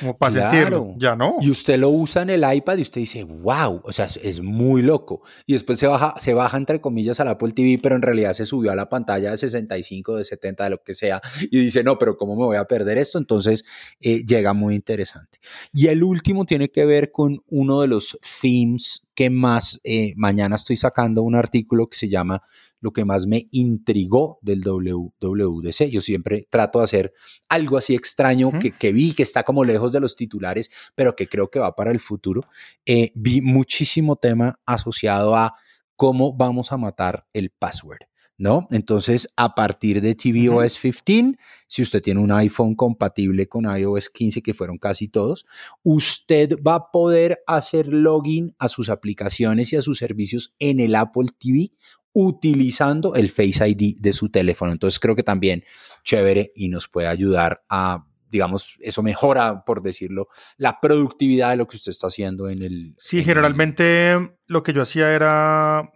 como para sentirlo. Ya no. Y usted lo usa en el iPad y usted dice, wow, o sea, es muy loco. Y después se baja, se baja entre comillas al Apple TV, pero en realidad se subió a la pantalla de 65, de 70, de lo que sea. Y dice, no, pero ¿cómo me voy a perder esto? Entonces eh, llega muy interesante. Y el último tiene que ver con uno de los themes que más, eh, mañana estoy sacando un artículo que se llama lo que más me intrigó del WWDC. Yo siempre trato de hacer algo así extraño que, vi, que está como lejos de los titulares, pero que creo que va para el futuro. Eh, vi muchísimo tema asociado a cómo vamos a matar el password. ¿no? Entonces, a partir de tvOS 15, si usted tiene un iPhone compatible con iOS 15, que fueron casi todos, usted va a poder hacer login a sus aplicaciones y a sus servicios en el Apple TV utilizando el Face ID de su teléfono. Entonces creo que también chévere y nos puede ayudar a, digamos, eso mejora, por decirlo, la productividad de lo que usted está haciendo en el... Sí, generalmente lo que yo hacía era,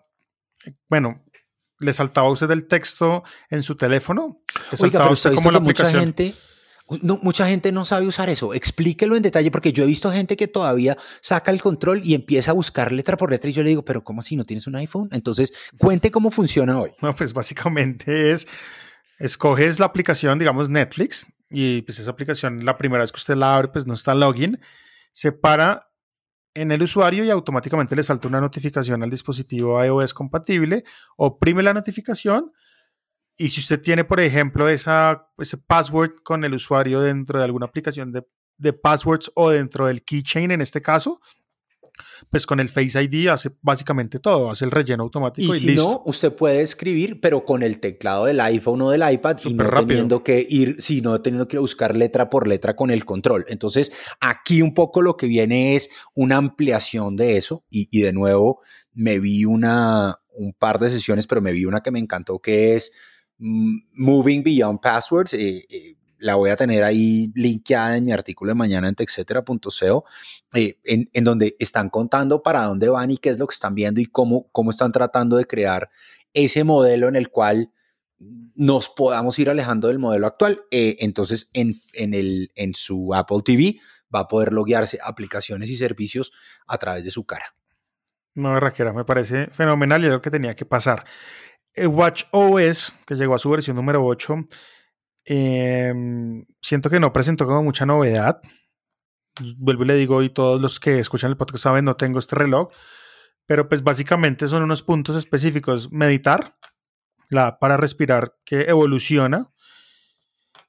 bueno, le saltaba a usted el texto en su teléfono. Le Oiga, pero usted como la aplicación. Mucha gente no, mucha gente no sabe usar eso. Explíquelo en detalle porque yo he visto gente que todavía saca el control y empieza a buscar letra por letra y yo le digo, pero ¿cómo así? ¿No tienes un iPhone? Entonces, cuente cómo funciona hoy. No, pues básicamente es, escoges la aplicación, digamos Netflix, y pues esa aplicación, la primera vez que usted la abre, pues no está login, se para en el usuario y automáticamente le salta una notificación al dispositivo iOS compatible, oprime la notificación y si usted tiene, por ejemplo, esa, ese password con el usuario dentro de alguna aplicación de, de passwords o dentro del keychain en este caso, pues con el Face ID hace básicamente todo, hace el relleno automático y, y si listo. no, usted puede escribir, pero con el teclado del iPhone o del iPad y no rápido. teniendo que ir, sí, no teniendo que buscar letra por letra con el control. Entonces, aquí un poco lo que viene es una ampliación de eso y, y de nuevo me vi una, un par de sesiones, pero me vi una que me encantó que es Moving Beyond Passwords. eh, eh, la voy a tener ahí linkeada en mi artículo de mañana en texetera.co, eh, en, en donde están contando para dónde van y qué es lo que están viendo y cómo, cómo están tratando de crear ese modelo en el cual nos podamos ir alejando del modelo actual. Entonces, en, en, el, en su Apple TV va a poder loguearse aplicaciones y servicios a través de su cara. No, Raquera, me parece fenomenal y es lo que tenía que pasar. Watch OS, que llegó a su versión número 8, eh, siento que no presentó como mucha novedad. Vuelvo y le digo, y todos los que escuchan el podcast saben, no tengo este reloj, pero pues básicamente son unos puntos específicos. Meditar, la para respirar que evoluciona,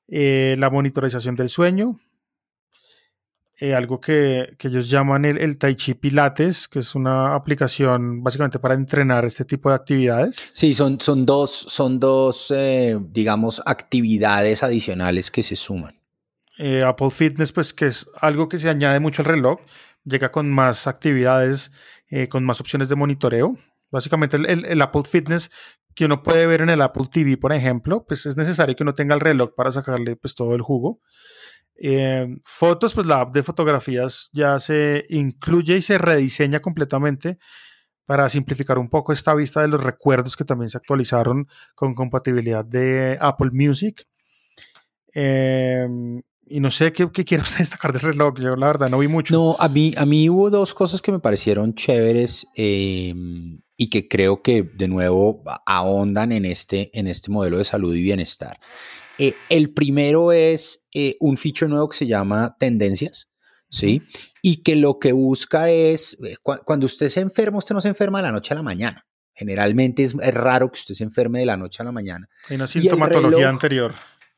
eh, la monitorización del sueño, eh, algo que, que, ellos llaman el, el, Tai Chi Pilates, que es una aplicación básicamente para entrenar este tipo de actividades. Sí, son, son dos, son dos eh, digamos, actividades adicionales que se suman. Eh, Apple Fitness, pues que es algo que se añade mucho al reloj, llega con más actividades, con más opciones de monitoreo. Básicamente el, el, el, Apple Fitness que uno puede ver en el Apple TV, por ejemplo, pues es necesario que uno tenga el reloj para sacarle pues todo el jugo. Eh, fotos, pues la app de fotografías ya se incluye y se rediseña completamente para simplificar un poco esta vista de los recuerdos que también se actualizaron con compatibilidad de Apple Music. Eh, y no sé qué, qué usted destacar del reloj. Yo la verdad no vi mucho. No, a mí, a mí hubo dos cosas que me parecieron chéveres eh, y que creo que de nuevo ahondan en este, en este modelo de salud y bienestar. Eh, el primero es eh, un feature nuevo que se llama tendencias, ¿sí? Y que lo que busca es, eh, cu cuando usted se enferma, usted no se enferma de la noche a la mañana. Generalmente es, es raro que usted se enferme de la noche a la mañana. Hay una sintomatología reloj, anterior.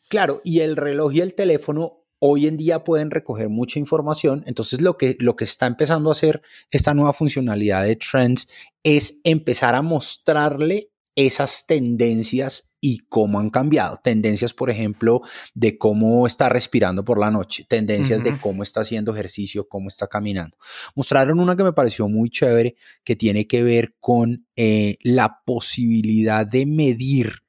Claro, y el reloj y el teléfono hoy en día pueden recoger mucha información. Entonces lo que, lo que está empezando a hacer esta nueva funcionalidad de Trends es empezar a mostrarle esas tendencias y cómo han cambiado. Tendencias, por ejemplo, de cómo está respirando por la noche, tendencias uh -huh. de cómo está haciendo ejercicio, cómo está caminando. Mostraron una que me pareció muy chévere que tiene que ver con eh, la posibilidad de medir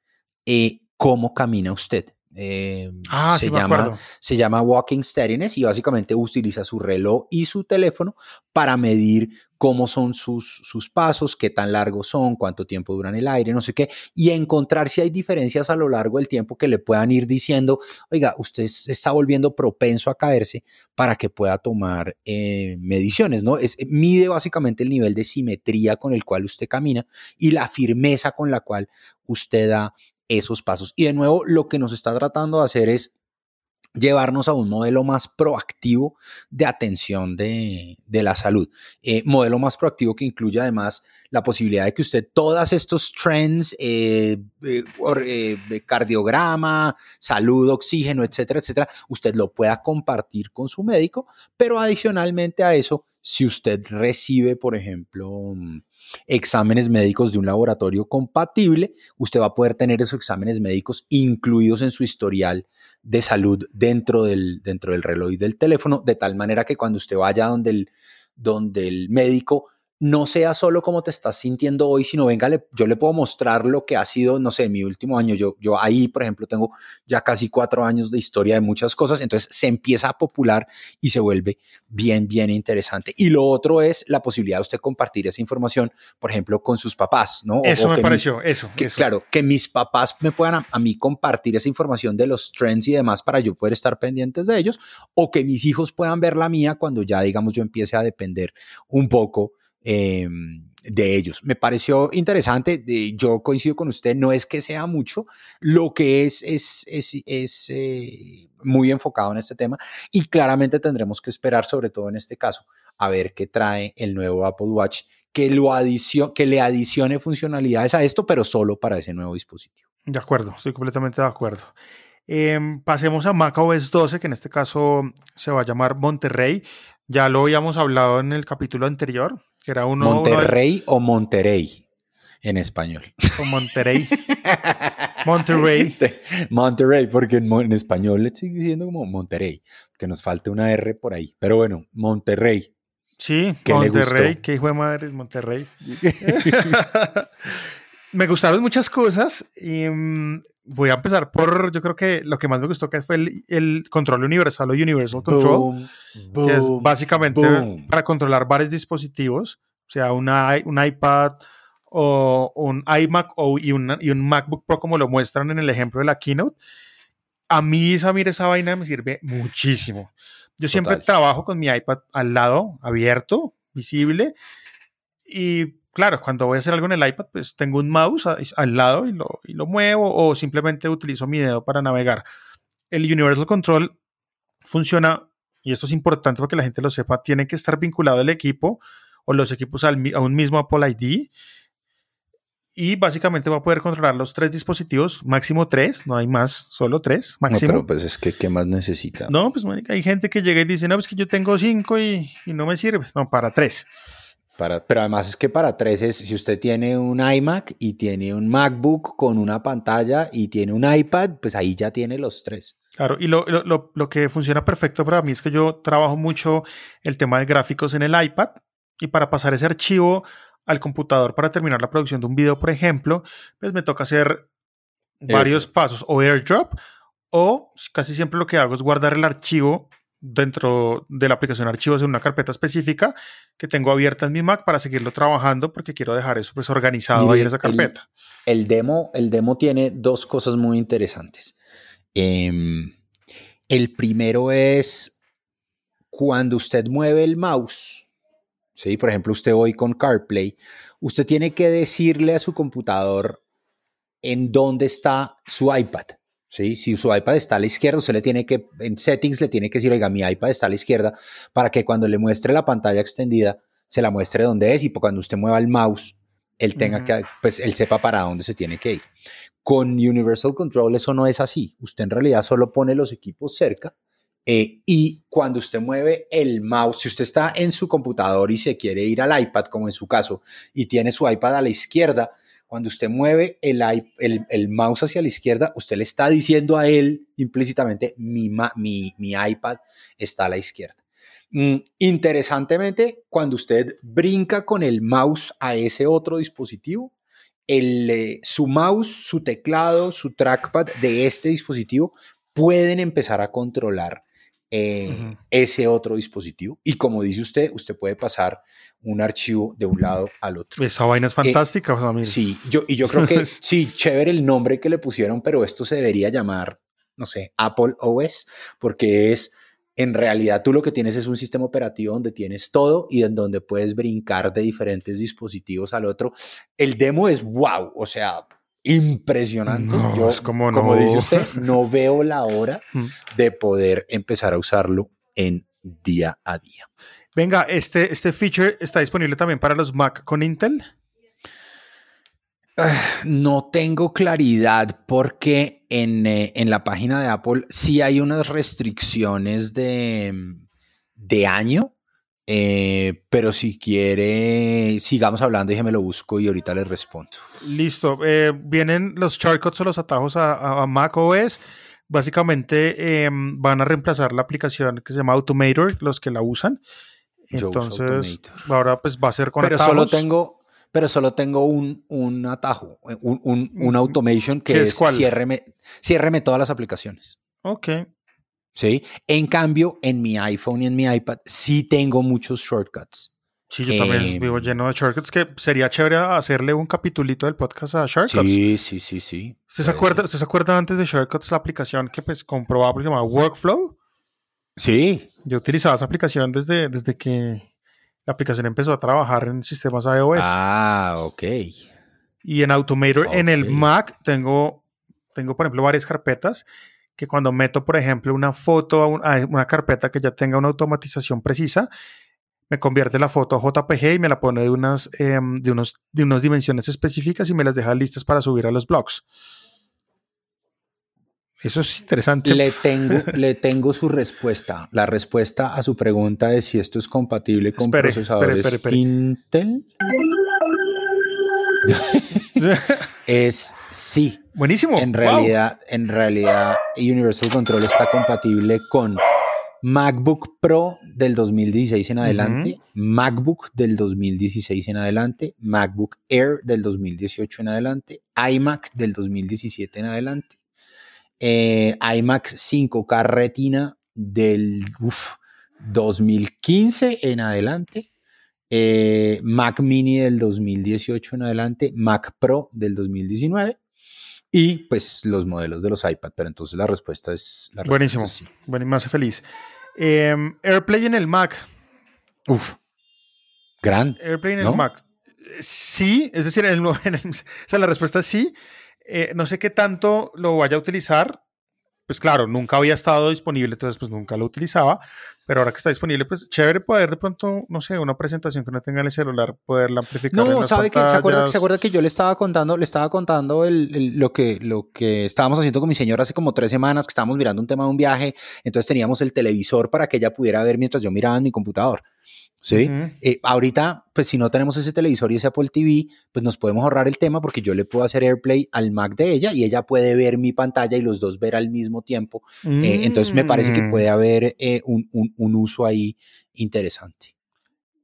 eh, cómo camina usted. Eh, ah, se, sí llama, se llama Walking Steadiness y básicamente utiliza su reloj y su teléfono para medir cómo son sus, sus pasos, qué tan largos son, cuánto tiempo duran el aire, no sé qué, y encontrar si hay diferencias a lo largo del tiempo que le puedan ir diciendo, oiga, usted se está volviendo propenso a caerse para que pueda tomar eh, mediciones, ¿no? Es, mide básicamente el nivel de simetría con el cual usted camina y la firmeza con la cual usted da esos pasos. Y de nuevo, lo que nos está tratando de hacer es llevarnos a un modelo más proactivo de atención de, de la salud. Eh, modelo más proactivo que incluye además la posibilidad de que usted todos estos trends, eh, eh, cardiograma, salud, oxígeno, etcétera, etcétera, usted lo pueda compartir con su médico, pero adicionalmente a eso, si usted recibe, por ejemplo, exámenes médicos de un laboratorio compatible, usted va a poder tener esos exámenes médicos incluidos en su historial de salud dentro del, dentro del reloj y del teléfono, de tal manera que cuando usted vaya donde el, donde el médico no sea solo cómo te estás sintiendo hoy, sino venga, le, yo le puedo mostrar lo que ha sido, no sé, mi último año. Yo, yo ahí, por ejemplo, tengo ya casi cuatro años de historia de muchas cosas, entonces se empieza a popular y se vuelve bien, bien interesante. Y lo otro es la posibilidad de usted compartir esa información, por ejemplo, con sus papás, ¿no? Eso o me pareció, mis, eso, que, eso. Claro, que mis papás me puedan a, a mí compartir esa información de los trends y demás para yo poder estar pendientes de ellos, o que mis hijos puedan ver la mía cuando ya, digamos, yo empiece a depender un poco em, de ellos. Me pareció interesante, eh, yo coincido con usted, no es que sea mucho, lo que es es, es, eh, muy enfocado en este tema y claramente tendremos que esperar, sobre todo en este caso, a ver qué trae el nuevo Apple Watch que, lo que le adicione funcionalidades a esto, pero solo para ese nuevo dispositivo. De acuerdo, estoy completamente de acuerdo. Em, pasemos a macOS 12, que en este caso se va a llamar Monterrey. Ya lo habíamos hablado en el capítulo anterior, era uno. ¿Monterrey o Monterrey en español? O Monterrey. Monterrey. Monterrey, porque en, español le sigue diciendo como Monterrey, que nos falta una R por ahí. Pero bueno, Monterrey. Sí, Monterrey, qué hijo de madre es Monterrey. me gustaron muchas cosas y mm, voy a empezar por, yo creo que lo que más me gustó que fue el, control universal o Universal Control, que es básicamente para controlar varios dispositivos, o sea, una, un iPad o un iMac o, y, y, un MacBook Pro como lo muestran en el ejemplo de la keynote. A mí, Samir, esa vaina me sirve muchísimo. Yo siempre trabajo con mi iPad al lado, abierto, visible, y claro, cuando voy a hacer algo en el iPad, pues tengo un mouse al lado y lo, y lo muevo o simplemente utilizo mi dedo para navegar. El Universal Control funciona, y esto es importante para que la gente lo sepa, tiene que estar vinculado el equipo o los equipos al, a un mismo Apple ID. Y básicamente va a poder controlar los tres dispositivos, máximo tres, no hay más, solo tres, máximo. No, pero pues es que, ¿qué más necesita? No, pues hay gente que llega y dice, no, pues que yo tengo cinco y, y no me sirve. No, para tres pero además es que para tres es, si usted tiene un iMac y tiene un MacBook con una pantalla y tiene un iPad, pues ahí ya tiene los tres. Claro, y lo, lo, lo, que funciona perfecto para mí es que yo trabajo mucho el tema de gráficos en el iPad y para pasar ese archivo al computador para terminar la producción de un video, por ejemplo, pues me toca hacer varios pasos o AirDrop o casi siempre lo que hago es guardar el archivo dentro de la aplicación archivos en una carpeta específica que tengo abierta en mi Mac para seguirlo trabajando porque quiero dejar eso pues organizado ahí en esa carpeta. El, demo, el demo tiene dos cosas muy interesantes. Em, el primero es cuando usted mueve el mouse, ¿sí? por ejemplo, usted hoy con CarPlay, usted tiene que decirle a su computador en dónde está su iPad. ¿Sí? Si su iPad está a la izquierda, usted le tiene que, en settings le tiene que decir, oiga, mi iPad está a la izquierda, para que cuando le muestre la pantalla extendida, se la muestre donde es y cuando usted mueva el mouse, él tenga que, pues él sepa para dónde se tiene que ir. Con Universal Control eso no es así. Usted en realidad solo pone los equipos cerca eh, y cuando usted mueve el mouse, si usted está en su computador y se quiere ir al iPad, como en su caso, y tiene su iPad a la izquierda, cuando usted mueve el, el, mouse hacia la izquierda, usted le está diciendo a él implícitamente, mi, mi, mi iPad está a la izquierda. Mm, interesantemente, cuando usted brinca con el mouse a ese otro dispositivo, el, eh, su mouse, su teclado, su trackpad de este dispositivo pueden empezar a controlar eh, ese otro dispositivo. Y como dice usted, usted puede pasar un archivo de un lado al otro. Esa vaina es eh, fantástica, Sí, yo, y yo creo que sí, chévere el nombre que le pusieron, pero esto se debería llamar, no sé, Apple OS, porque es, en realidad tú lo que tienes es un sistema operativo donde tienes todo y en donde puedes brincar de diferentes dispositivos al otro. El demo es wow, o sea, impresionante. Yo, como, como dice usted, no veo la hora mm. de poder empezar a usarlo en día a día. Venga, este, este feature está disponible también para los Mac con Intel. Ah, no tengo claridad porque en, eh, en, la página de Apple sí hay unas restricciones de, de año eh, pero si quiere, sigamos hablando, déjeme lo busco y ahorita les respondo. Listo. Eh, vienen los shortcuts o los atajos a, Mac OS. Básicamente em, van a reemplazar la aplicación que se llama Automator, los que la usan. Entonces, ahora pues va a ser con Pero solo tengo, pero solo tengo un, un atajo, un, un, un, automation que es, es ciérreme, ciérreme todas las aplicaciones. Ok. ¿Sí? En cambio, en mi iPhone y en mi iPad sí tengo muchos shortcuts. Sí, yo también em, vivo lleno de shortcuts, que sería chévere hacerle un capitulito del podcast a Shortcuts. Sí, sí, sí, sí. ¿Usted se acuerda, ¿usted se acuerda antes de Shortcuts, la aplicación que pues compró Apple llamada Workflow? Sí. Yo utilizaba esa aplicación desde, desde que la aplicación empezó a trabajar en sistemas iOS. Ah, ok. Y en Automator, en el. Mac, tengo, tengo, por ejemplo, varias carpetas que cuando meto, por ejemplo, una foto a, un- a una carpeta que ya tenga una automatización precisa, me convierte la foto a JPG y me la pone de unas, em, de unos, de unas dimensiones específicas y me las deja listas para subir a los blogs. Eso es interesante. Le tengo, le tengo su respuesta. La respuesta a su pregunta de si esto es compatible con Espere, procesadores espere, espere. Intel es sí. Buenísimo. En Wow. realidad, en realidad, Universal Control está compatible con MacBook Pro del 2016 en adelante, MacBook del 2016 en adelante, MacBook Air del 2018 en adelante, iMac del 2017 en adelante, eh, iMac 5K Retina del uf, 2015 en adelante, eh, Mac Mini del 2018 en adelante, Mac Pro del 2019 y pues los modelos de los iPad. Pero entonces la respuesta es la respuesta Buenísimo. es sí. Bueno, y me hace feliz. Em, AirPlay en el Mac. Uf, gran. AirPlay en ¿No? el Mac. Sí, es decir, en el, nuevo- en el- o sea, la respuesta es sí. Eh, no sé qué tanto lo vaya a utilizar. Pues claro, nunca había estado disponible, entonces pues nunca lo utilizaba. Pero ahora que está disponible, pues chévere poder de pronto, no sé, una presentación que no tenga en el celular, poderla amplificar. en No, las sabe que se acuerda, se acuerda que yo le estaba contando, le estaba contando el, el- lo que lo que estábamos haciendo con mi señora hace como tres semanas, que estábamos mirando un tema de un viaje, entonces teníamos el televisor para que ella pudiera ver mientras yo miraba en mi computador. ¿Sí? Eh, ahorita, pues si no tenemos ese televisor y ese Apple TV, pues nos podemos ahorrar el tema porque yo le puedo hacer AirPlay al Mac de ella y ella puede ver mi pantalla y los dos ver al mismo tiempo. Eh, entonces me parece que Mm. puede haber eh, un, un- un uso ahí interesante.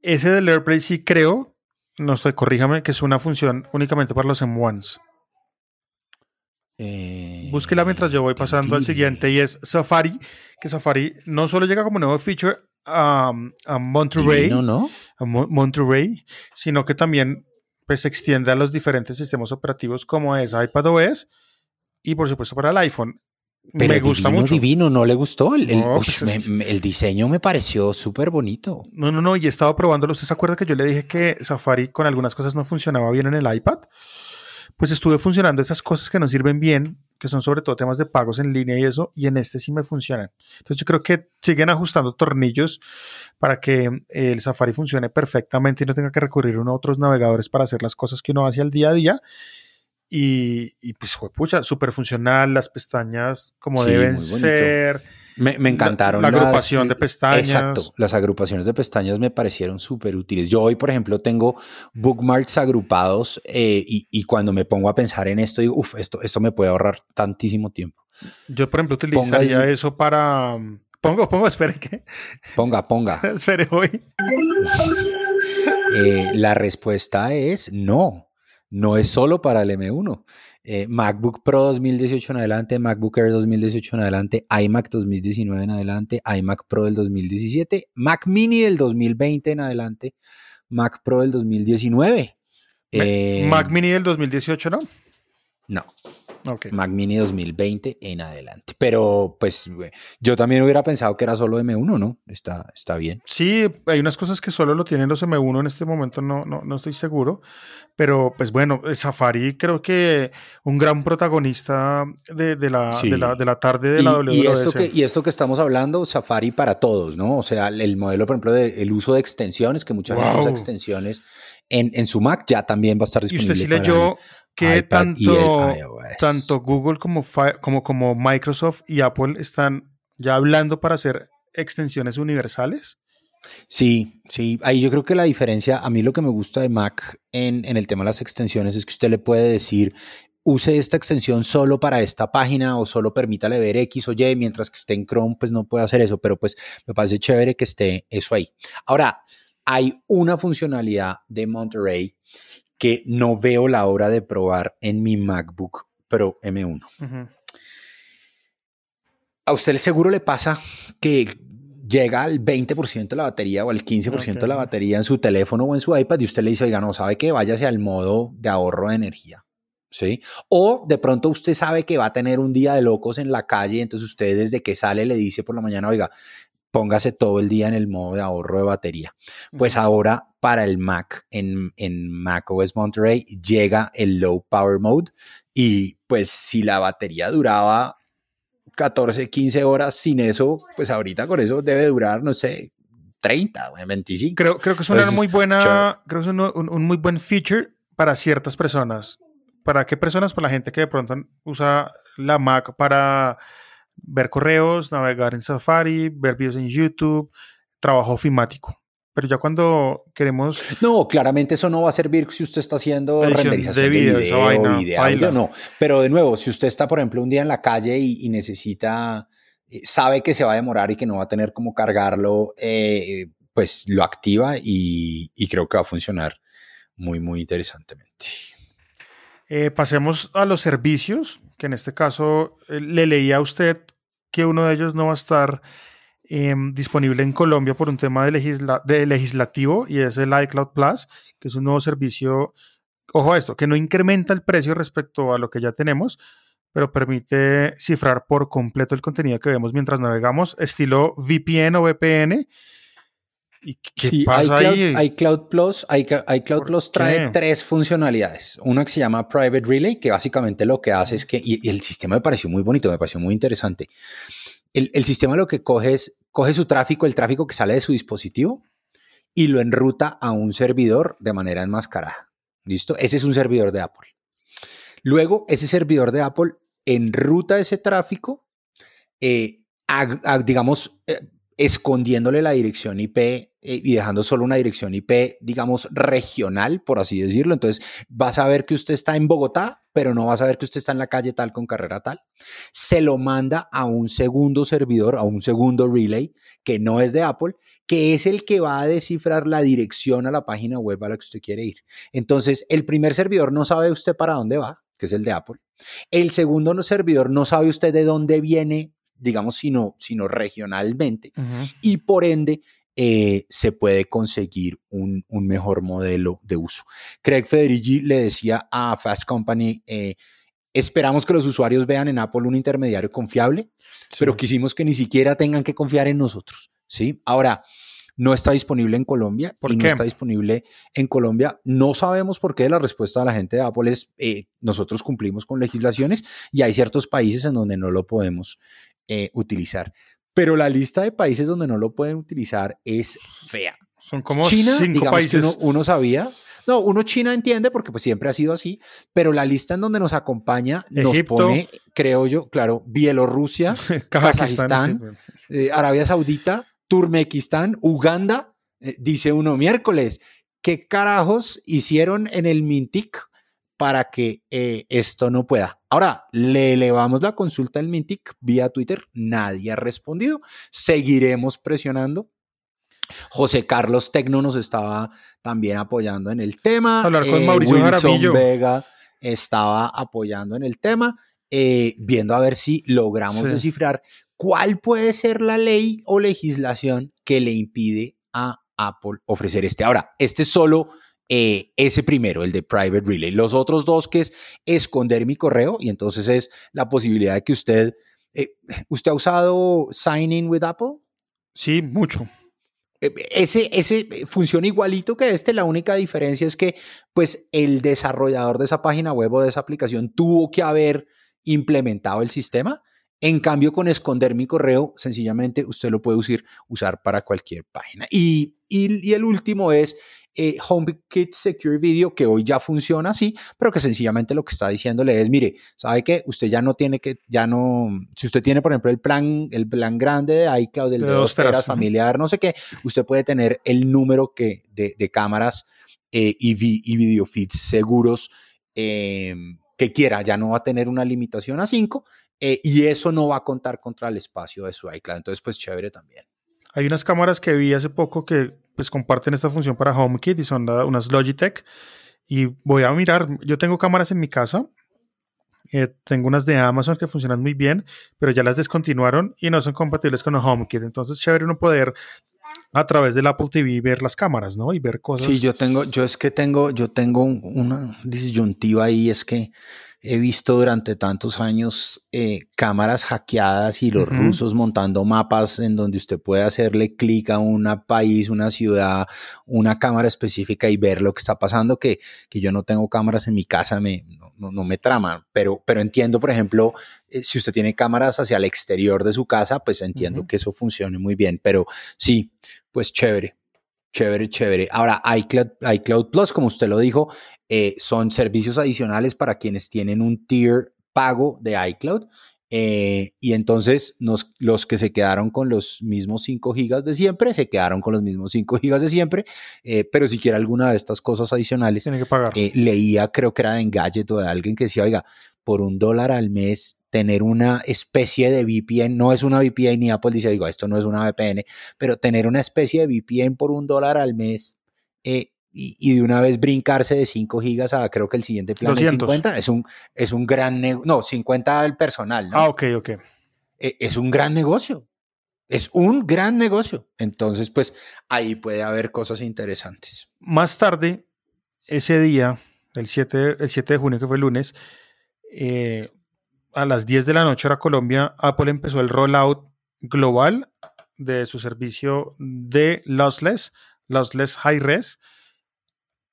Ese del AirPlay sí creo, no estoy, corríjame, que es una función únicamente para los M1s. Eh, Búsquela mientras yo voy pasando al siguiente y es Safari, que Safari no solo llega como nuevo feature a, a Monterey, Divino, ¿no? a Mo- Monterey, sino que también pues, se extiende a los diferentes sistemas operativos como es iPadOS y por supuesto para el iPhone. Pero me gusta divino, mucho. divino, ¿no le gustó? El, el- No, uy, pues me- es- me- el diseño me pareció súper bonito. No, no, no, y he estado probándolo. ¿Usted se acuerda que yo le dije que Safari con algunas cosas no funcionaba bien en el iPad? Pues estuve funcionando esas cosas que no sirven bien, que son sobre todo temas de pagos en línea y eso, y en este sí me funcionan. Entonces yo creo que siguen ajustando tornillos para que el Safari funcione perfectamente y no tenga que recurrir uno a otros navegadores para hacer las cosas que uno hace al día a día. Y, y pues, fue pucha, súper funcional, las pestañas como Sí, deben ser. Me, me encantaron. la agrupación de pestañas. Exacto. Las agrupaciones de pestañas me parecieron súper útiles. Yo hoy, por ejemplo, tengo bookmarks agrupados eh, y, y cuando me pongo a pensar en esto, digo, uff, esto, esto me puede ahorrar tantísimo tiempo. Yo, por ejemplo, utilizaría eso para. um, Pongo, pongo, espere que. Ponga, ponga. Espere hoy. Eh, la respuesta es no. No es solo para el M1. Eh, MacBook Pro 2018 en adelante, MacBook Air 2018 en adelante, iMac 2019 en adelante, iMac Pro del 2017, Mac Mini del 2020 en adelante, Mac Pro del 2019. Eh, Mac Mini del 2018, ¿no? No, Ok. Mac Mini 2020 en adelante. Pero pues yo también hubiera pensado que era solo M1, ¿no? Está, está bien. Sí, hay unas cosas que solo lo tienen los M1 en este momento, no, no, no estoy seguro. Pero, pues bueno, Safari creo que un gran protagonista de, de la, Sí. de, la, de la tarde de y, la y WWDC. esto que, y esto que estamos hablando, Safari para todos, ¿no? O sea, el modelo, por ejemplo, del uso de extensiones, que mucha gente usa Wow. extensiones en, en su Mac, ya también va a estar y disponible. usted sí leyó que tanto, Google como, como Microsoft y Apple están ya hablando para hacer extensiones universales. Sí, sí. Ahí yo creo que la diferencia, a mí lo que me gusta de Mac en, en el tema de las extensiones es que usted le puede decir, use esta extensión solo para esta página o solo permítale ver X o Y, mientras que usted en Chrome pues no puede hacer eso, pero pues me parece chévere que esté eso ahí. Ahora, hay una funcionalidad de Monterey que no veo la hora de probar en mi MacBook Pro M1. Ujú. A usted seguro le pasa que llega al 20% de la batería o al 15% de la batería en su teléfono o en su iPad y usted le dice, oiga, no, sabe que váyase al modo de ahorro de energía. ¿Sí? O de pronto usted sabe que va a tener un día de locos en la calle, entonces usted desde que sale le dice por la mañana, oiga, póngase todo el día en el modo de ahorro de batería. Pues ahora para el Mac, en, en Mac OS Monterey, llega el Low Power Mode y pues si la batería duraba 14, 15 horas sin eso, pues ahorita con eso debe durar, no sé, 30 o 25. Creo, creo que es una muy buena, creo que es un, muy buen feature para ciertas personas. ¿Para qué personas? Para la gente que de pronto usa la Mac para ver correos, navegar en Safari, ver videos en YouTube, trabajo ofimático. Pero ya cuando queremos... No, claramente eso no va a servir si usted está haciendo renderización de video, de no. Pero de nuevo, si usted está, por ejemplo, un día en la calle y, necesita, eh, sabe que se va a demorar y que no va a tener cómo cargarlo, eh, pues lo activa y, creo que va a funcionar muy, muy interesantemente. Eh, pasemos a los servicios, que en este caso le leía a usted que uno de ellos no va a estar Em, disponible en Colombia por un tema de, de, legislativo y es el iCloud Plus, que es un nuevo servicio, ojo a esto, que no incrementa el precio respecto a lo que ya tenemos, pero permite cifrar por completo el contenido que vemos mientras navegamos, estilo VPN o VPN. ¿Y qué pasa ahí? iCloud Plus, iCloud Plus trae tres funcionalidades. Una que se llama Private Relay, que básicamente lo que hace es que, y, y el sistema me pareció muy bonito, me pareció muy interesante el, sistema lo que coge es, coge su tráfico, el tráfico que sale de su dispositivo, y lo enruta a un servidor de manera enmascarada. ¿Listo? Ese es un servidor de Apple. Luego, ese servidor de Apple enruta ese tráfico, eh, digamos, eh, escondiéndole la dirección IP eh, y dejando solo una dirección IP, digamos, regional, por así decirlo. Entonces, vas a ver que usted está en Bogotá, pero no vas a ver que usted está en la calle tal con carrera tal. Se lo manda a un segundo servidor, a un segundo relay, que no es de Apple, que es el que va a descifrar la dirección a la página web a la que usted quiere ir. Entonces, el primer servidor no sabe usted para dónde va, que es el de Apple. El segundo servidor no sabe usted de dónde viene digamos, sino, sino regionalmente. Y por ende, eh, se puede conseguir un, mejor modelo de uso. Craig Federici le decía a Fast Company, eh, esperamos que los usuarios vean en Apple un intermediario confiable, pero quisimos que ni siquiera tengan que confiar en nosotros. ¿sí? Ahora, no está disponible en Colombia ¿Por y no está disponible en Colombia. No sabemos por qué. La respuesta de la gente de Apple es eh, nosotros cumplimos con legislaciones y hay ciertos países en donde no lo podemos eh, utilizar. Pero la lista de países donde no lo pueden utilizar es fea. Son como China, cinco países. uno, sabía. No, uno China entiende porque pues siempre ha sido así, pero la lista en donde nos acompaña nos pone, creo yo, claro, Bielorrusia, Kazajistán, eh, Arabia Saudita, Turmequistán, Uganda, eh, dice uno miércoles. ¿Qué carajos hicieron en el Mintic para que eh, esto no pueda. Ahora, le elevamos la consulta al Mintic vía Twitter, nadie ha respondido. Seguiremos presionando. José Carlos Tecno nos estaba también apoyando en el tema. Hablar con eh, Mauricio Wilson Vega estaba apoyando en el tema, eh, viendo a ver si logramos descifrar cuál puede ser la ley o legislación que le impide a Apple ofrecer este. Ahora, este es solo eh, ese primero, el de Private Relay. Los otros dos que es esconder mi correo y entonces es la posibilidad de que usted, eh, ¿usted ha usado Sign In with Apple? Sí, mucho. Eh, ese, ese funciona igualito que este, la única diferencia es que pues el desarrollador de esa página web o de esa aplicación tuvo que haber implementado el sistema. En cambio, con esconder mi correo, sencillamente usted lo puede usar, usar para cualquier página. Y, y, y el último es eh, HomeKit Secure Video, que hoy ya funciona así, pero que sencillamente lo que está diciéndole es, mire, sabe que usted ya no tiene que, ya no, si usted tiene, por ejemplo, el plan, el plan grande de iCloud, el de, dos teras, familiar, no sé qué, usted puede tener el número que, de, cámaras eh, y, y video feeds seguros em, que quiera, ya no va a tener una limitación a 5 eh, y eso no va a contar contra el espacio de su iCloud. Entonces, pues chévere también. Hay unas cámaras que vi hace poco que pues comparten esta función para HomeKit y son unas Logitech. Y voy a mirar, yo tengo cámaras en mi casa, eh, tengo unas de Amazon que funcionan muy bien, pero ya las descontinuaron y no son compatibles con HomeKit. Entonces, chévere uno poder a través del Apple TV ver las cámaras, ¿no? Y ver cosas. Sí, yo tengo, yo es que tengo, yo tengo una disyuntiva ahí, es que he visto durante tantos años eh, cámaras hackeadas y los rusos montando mapas en donde usted puede hacerle clic a un país, una ciudad, una cámara específica y ver lo que está pasando, que, que yo no tengo cámaras en mi casa, me, no, me trama, pero, pero entiendo, por ejemplo, eh, si usted tiene cámaras hacia el exterior de su casa, pues entiendo que eso funcione muy bien, pero sí, pues chévere. Chévere, chévere. Ahora, iCloud, iCloud Plus, como usted lo dijo, eh, son servicios adicionales para quienes tienen un tier pago de iCloud. Eh, y entonces los que se quedaron con los mismos 5 gigas de siempre, se quedaron con los mismos 5 gigas de siempre, eh, pero si quiere alguna de estas cosas adicionales, tiene que pagar. leía, creo que era de Engadget o de alguien que decía, oiga, por un dólar al mes tener una especie de VPN, no es una VPN ni Apple dice, digo, esto no es una VPN, pero tener una especie de VPN por un dólar al mes eh, y, de una vez brincarse de 5 gigas a creo que el siguiente plan es 50, es un, es un gran negocio, no, 50 el personal, ¿no? Ah, ok, ok. E, es un gran negocio, es un gran negocio. Entonces, pues ahí puede haber cosas interesantes. Más tarde, ese día, el 7, el 7 de junio, que fue el lunes, eh, a las 10 de la noche hora Colombia, Apple empezó el rollout global de su servicio de lossless, lossless high res,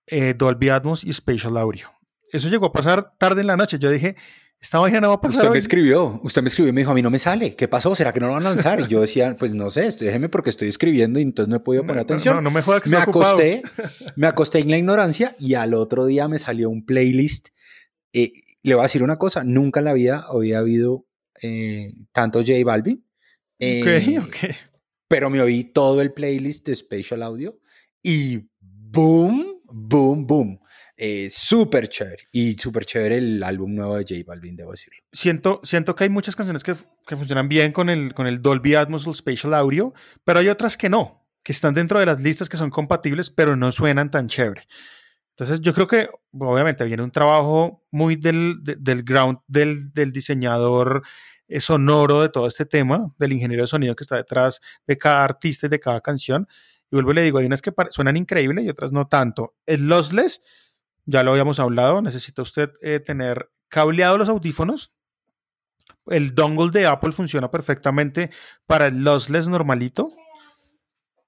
eh, Dolby Atmos y Spatial Audio. Eso llegó a pasar tarde en la noche. Yo dije, esta mañana no va a pasar. Usted me escribió, usted me escribió y me dijo, a mí no me sale. ¿Qué pasó? ¿Será que no lo van a lanzar? Y yo decía, pues no sé, déjeme porque estoy escribiendo y entonces no he podido poner atención. No, no, me joda que me acosté, me acosté en la ignorancia y al otro día me salió un playlist. Eh, le voy a decir una cosa, nunca en la vida había habido eh, tanto J Balvin. Eh, ok, ok. Pero me oí todo el playlist de Spatial Audio y boom, boom, boom. Eh, súper chévere y súper chévere el álbum nuevo de J Balvin, debo decirlo. Siento, siento que hay muchas canciones que, que funcionan bien con el, con el Dolby Atmos o Spatial Audio, pero hay otras que no, que están dentro de las listas que son compatibles, pero no suenan tan chévere. Entonces yo creo que obviamente viene un trabajo muy del, del ground del, del diseñador eh, sonoro de todo este tema, del ingeniero de sonido que está detrás de cada artista y de cada canción. Y vuelvo y le digo, hay unas que suenan increíbles y otras no tanto. El lossless, ya lo habíamos hablado, necesita usted eh, tener cableados los audífonos. El dongle de Apple funciona perfectamente para el lossless normalito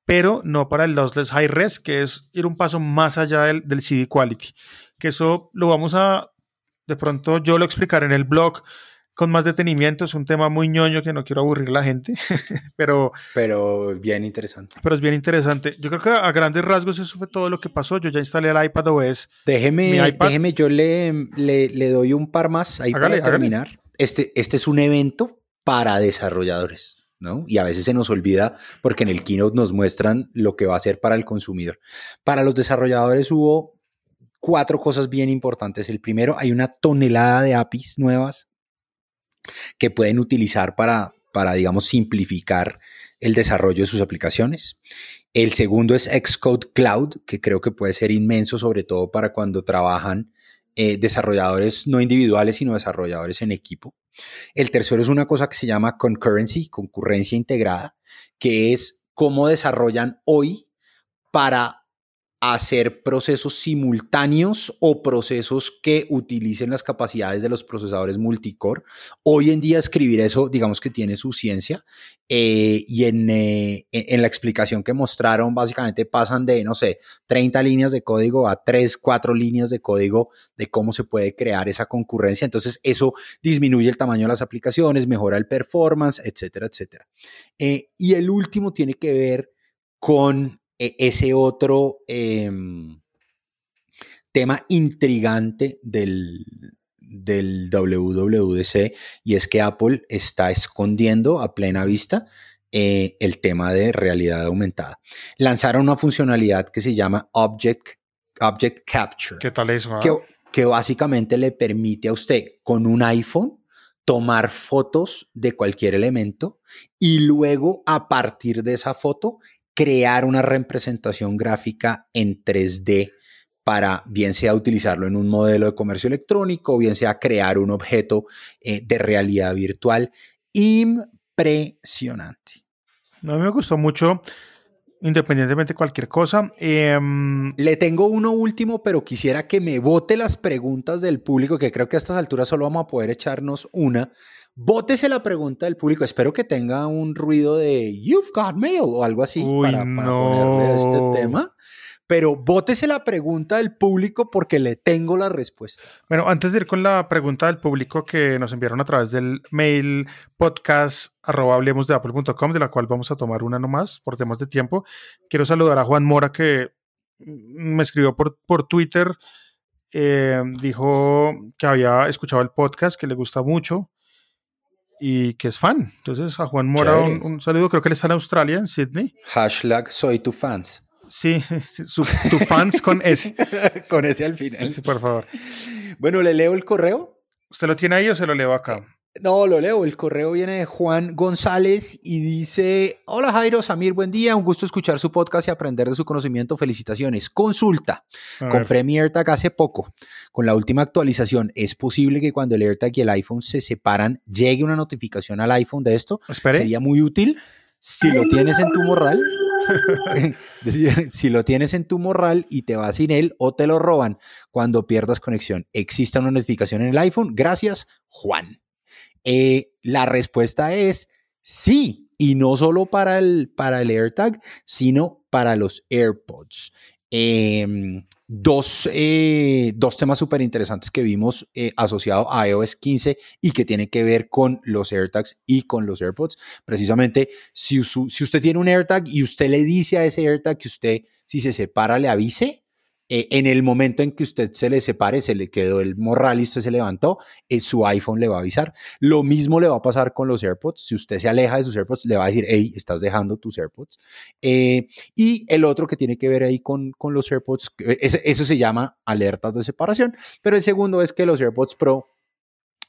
pero no para el lossless high res, que es ir un paso más allá del, CD quality. Que eso lo vamos a, de pronto yo lo explicaré en el blog con más detenimiento. Es un tema muy ñoño que no quiero aburrir a la gente, pero... Pero bien interesante. Pero es bien interesante. Yo creo que a grandes rasgos eso fue todo lo que pasó. Yo ya instalé el iPad OS. Déjeme, déjeme yo le, le, doy un par más ahí para terminar. Este, este es un evento para desarrolladores. Y a veces se nos olvida porque en el keynote nos muestran lo que va a ser para el consumidor. Para los desarrolladores hubo cuatro cosas bien importantes. El primero, hay una tonelada de APIs nuevas que pueden utilizar para, para digamos, simplificar el desarrollo de sus aplicaciones. El segundo es Xcode Cloud, que creo que puede ser inmenso, sobre todo para cuando trabajan eh, desarrolladores no individuales, sino desarrolladores en equipo. El tercero es una cosa que se llama concurrency, concurrencia integrada, que es cómo desarrollan hoy para hacer procesos simultáneos o procesos que utilicen las capacidades de los procesadores multicore. Hoy en día escribir eso, digamos que tiene su ciencia eh, y en, eh, en, la explicación que mostraron, básicamente pasan de, no sé, 30 líneas de código a 3, 4 líneas de código de cómo se puede crear esa concurrencia. Entonces eso disminuye el tamaño de las aplicaciones, mejora el performance, etcétera, etcétera. Eh, y el último tiene que ver con ese otro em, tema intrigante del, del WWDC y es que Apple está escondiendo a plena vista eh, el tema de realidad aumentada. Lanzaron una funcionalidad que se llama Object, Object Capture. ¿Qué tal eso? Que, que básicamente le permite a usted con un iPhone tomar fotos de cualquier elemento y luego a partir de esa foto crear una representación gráfica en 3D para bien sea utilizarlo en un modelo de comercio electrónico bien sea crear un objeto eh, de realidad virtual impresionante. A mí me gustó mucho independientemente de cualquier cosa. Em, Le tengo uno último, pero quisiera que me vote las preguntas del público, que creo que a estas alturas solo vamos a poder echarnos una. Bótese la pregunta del público. Espero que tenga un ruido de You've got mail o algo así para, ponerle este tema. Pero bótese la pregunta del público porque le tengo la respuesta. Bueno, antes de ir con la pregunta del público que nos enviaron a través del mail podcast arroba de apple.com, de la cual vamos a tomar una nomás por temas de tiempo, quiero saludar a Juan Mora que me escribió por, por Twitter. Eh, dijo que había escuchado el podcast, que le gusta mucho y que es fan. Entonces, a Juan Mora un, un, saludo. Creo que él está en Australia, en Sydney. Hashtag soy tu fans. Sí, sí su, tu fans con S. con S al final. Sí, sí, por favor. Bueno, ¿le leo el correo? ¿Usted lo tiene ahí o se lo leo acá? No, lo leo. El correo viene de Juan González y dice: Hola Jairo, Samir, buen día. Un gusto escuchar su podcast y aprender de su conocimiento. Felicitaciones. Consulta. Compré mi AirTag hace poco. Con la última actualización, ¿es posible que cuando el AirTag y el iPhone se separan, llegue una notificación al iPhone de esto? Espere. Sería muy útil. Si lo tienes en tu morral, si lo tienes en tu morral y te vas sin él o te lo roban cuando pierdas conexión, ¿existe una notificación en el iPhone? Gracias, Juan. Eh, la respuesta es sí, y no solo para el, para el AirTag, sino para los AirPods. Eh, dos, eh, dos, temas súper interesantes que vimos eh, asociados a iOS 15 y que tienen que ver con los AirTags y con los AirPods. Precisamente, si, si usted tiene un AirTag y usted le dice a ese AirTag que usted, si se separa, le avise, eh, en el momento en que usted se le separe, se le quedó el morral y usted se levantó, eh, su iPhone le va a avisar. Lo mismo le va a pasar con los AirPods. Si usted se aleja de sus AirPods, le va a decir, hey, estás dejando tus AirPods. Eh, y el otro que tiene que ver ahí con, con los AirPods, eso se llama alertas de separación. Pero el segundo es que los AirPods Pro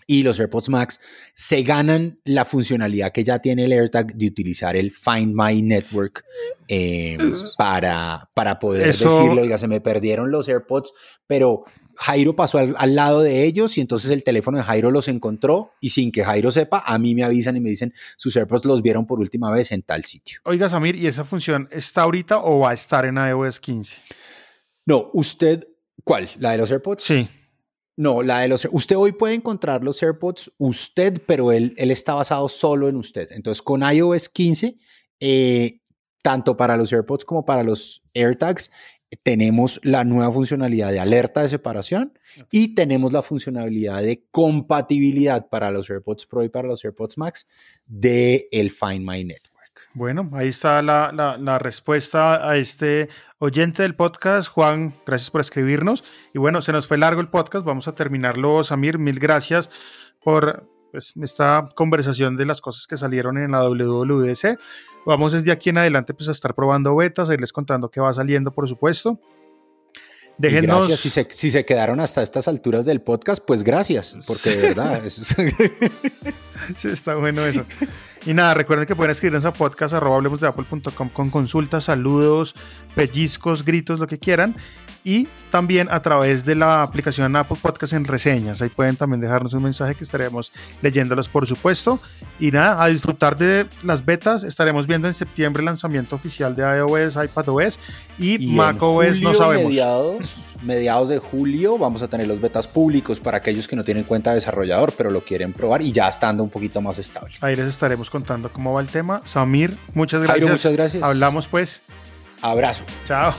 y los AirPods Max se ganan la funcionalidad que ya tiene el AirTag de utilizar el Find My Network eh, para, para poder Eso... decirlo, diga, se me perdieron los AirPods, pero Jairo pasó al, al, lado de ellos y entonces el teléfono de Jairo los encontró y sin que Jairo sepa, a mí me avisan y me dicen, sus AirPods los vieron por última vez en tal sitio. Oiga, Samir, ¿y esa función está ahorita o va a estar en iOS 15? No, usted, ¿cuál? ¿La de los AirPods? Sí. No, la de los. Usted hoy puede encontrar los AirPods usted, pero él, él está basado solo en usted. Entonces, con iOS 15, eh, tanto para los AirPods como para los AirTags, tenemos la nueva funcionalidad de alerta de separación okay. y tenemos la funcionalidad de compatibilidad para los AirPods Pro y para los AirPods Max de el Find My Network. Bueno, ahí está la, la, respuesta a este oyente del podcast. Juan, gracias por escribirnos. Y bueno, se nos fue largo el podcast. Vamos a terminarlo, Samir. Mil gracias por pues, esta conversación de las cosas que salieron en la WWDC. Vamos desde aquí en adelante pues, a estar probando betas, a irles contando qué va saliendo, por supuesto. Déjenos... Gracias. Si se, si se, quedaron hasta estas alturas del podcast, pues gracias, porque de verdad. Eso sí, está bueno eso. Y nada, recuerden que pueden escribirnos a podcast de apple.com con consultas, saludos, pellizcos, gritos, lo que quieran. Y también a través de la aplicación Apple Podcast en reseñas. Ahí pueden también dejarnos un mensaje que estaremos leyéndolos, por supuesto. Y nada, a disfrutar de las betas. Estaremos viendo en septiembre el lanzamiento oficial de iOS, iPadOS y, y macOS, no sabemos. Mediados, mediados de julio vamos a tener los betas públicos para aquellos que no tienen cuenta de desarrollador, pero lo quieren probar y ya estando un poquito más estable. Ahí les estaremos contando cómo va el tema. Samir, muchas gracias. Jairo, muchas gracias. Hablamos pues. Abrazo. Chao.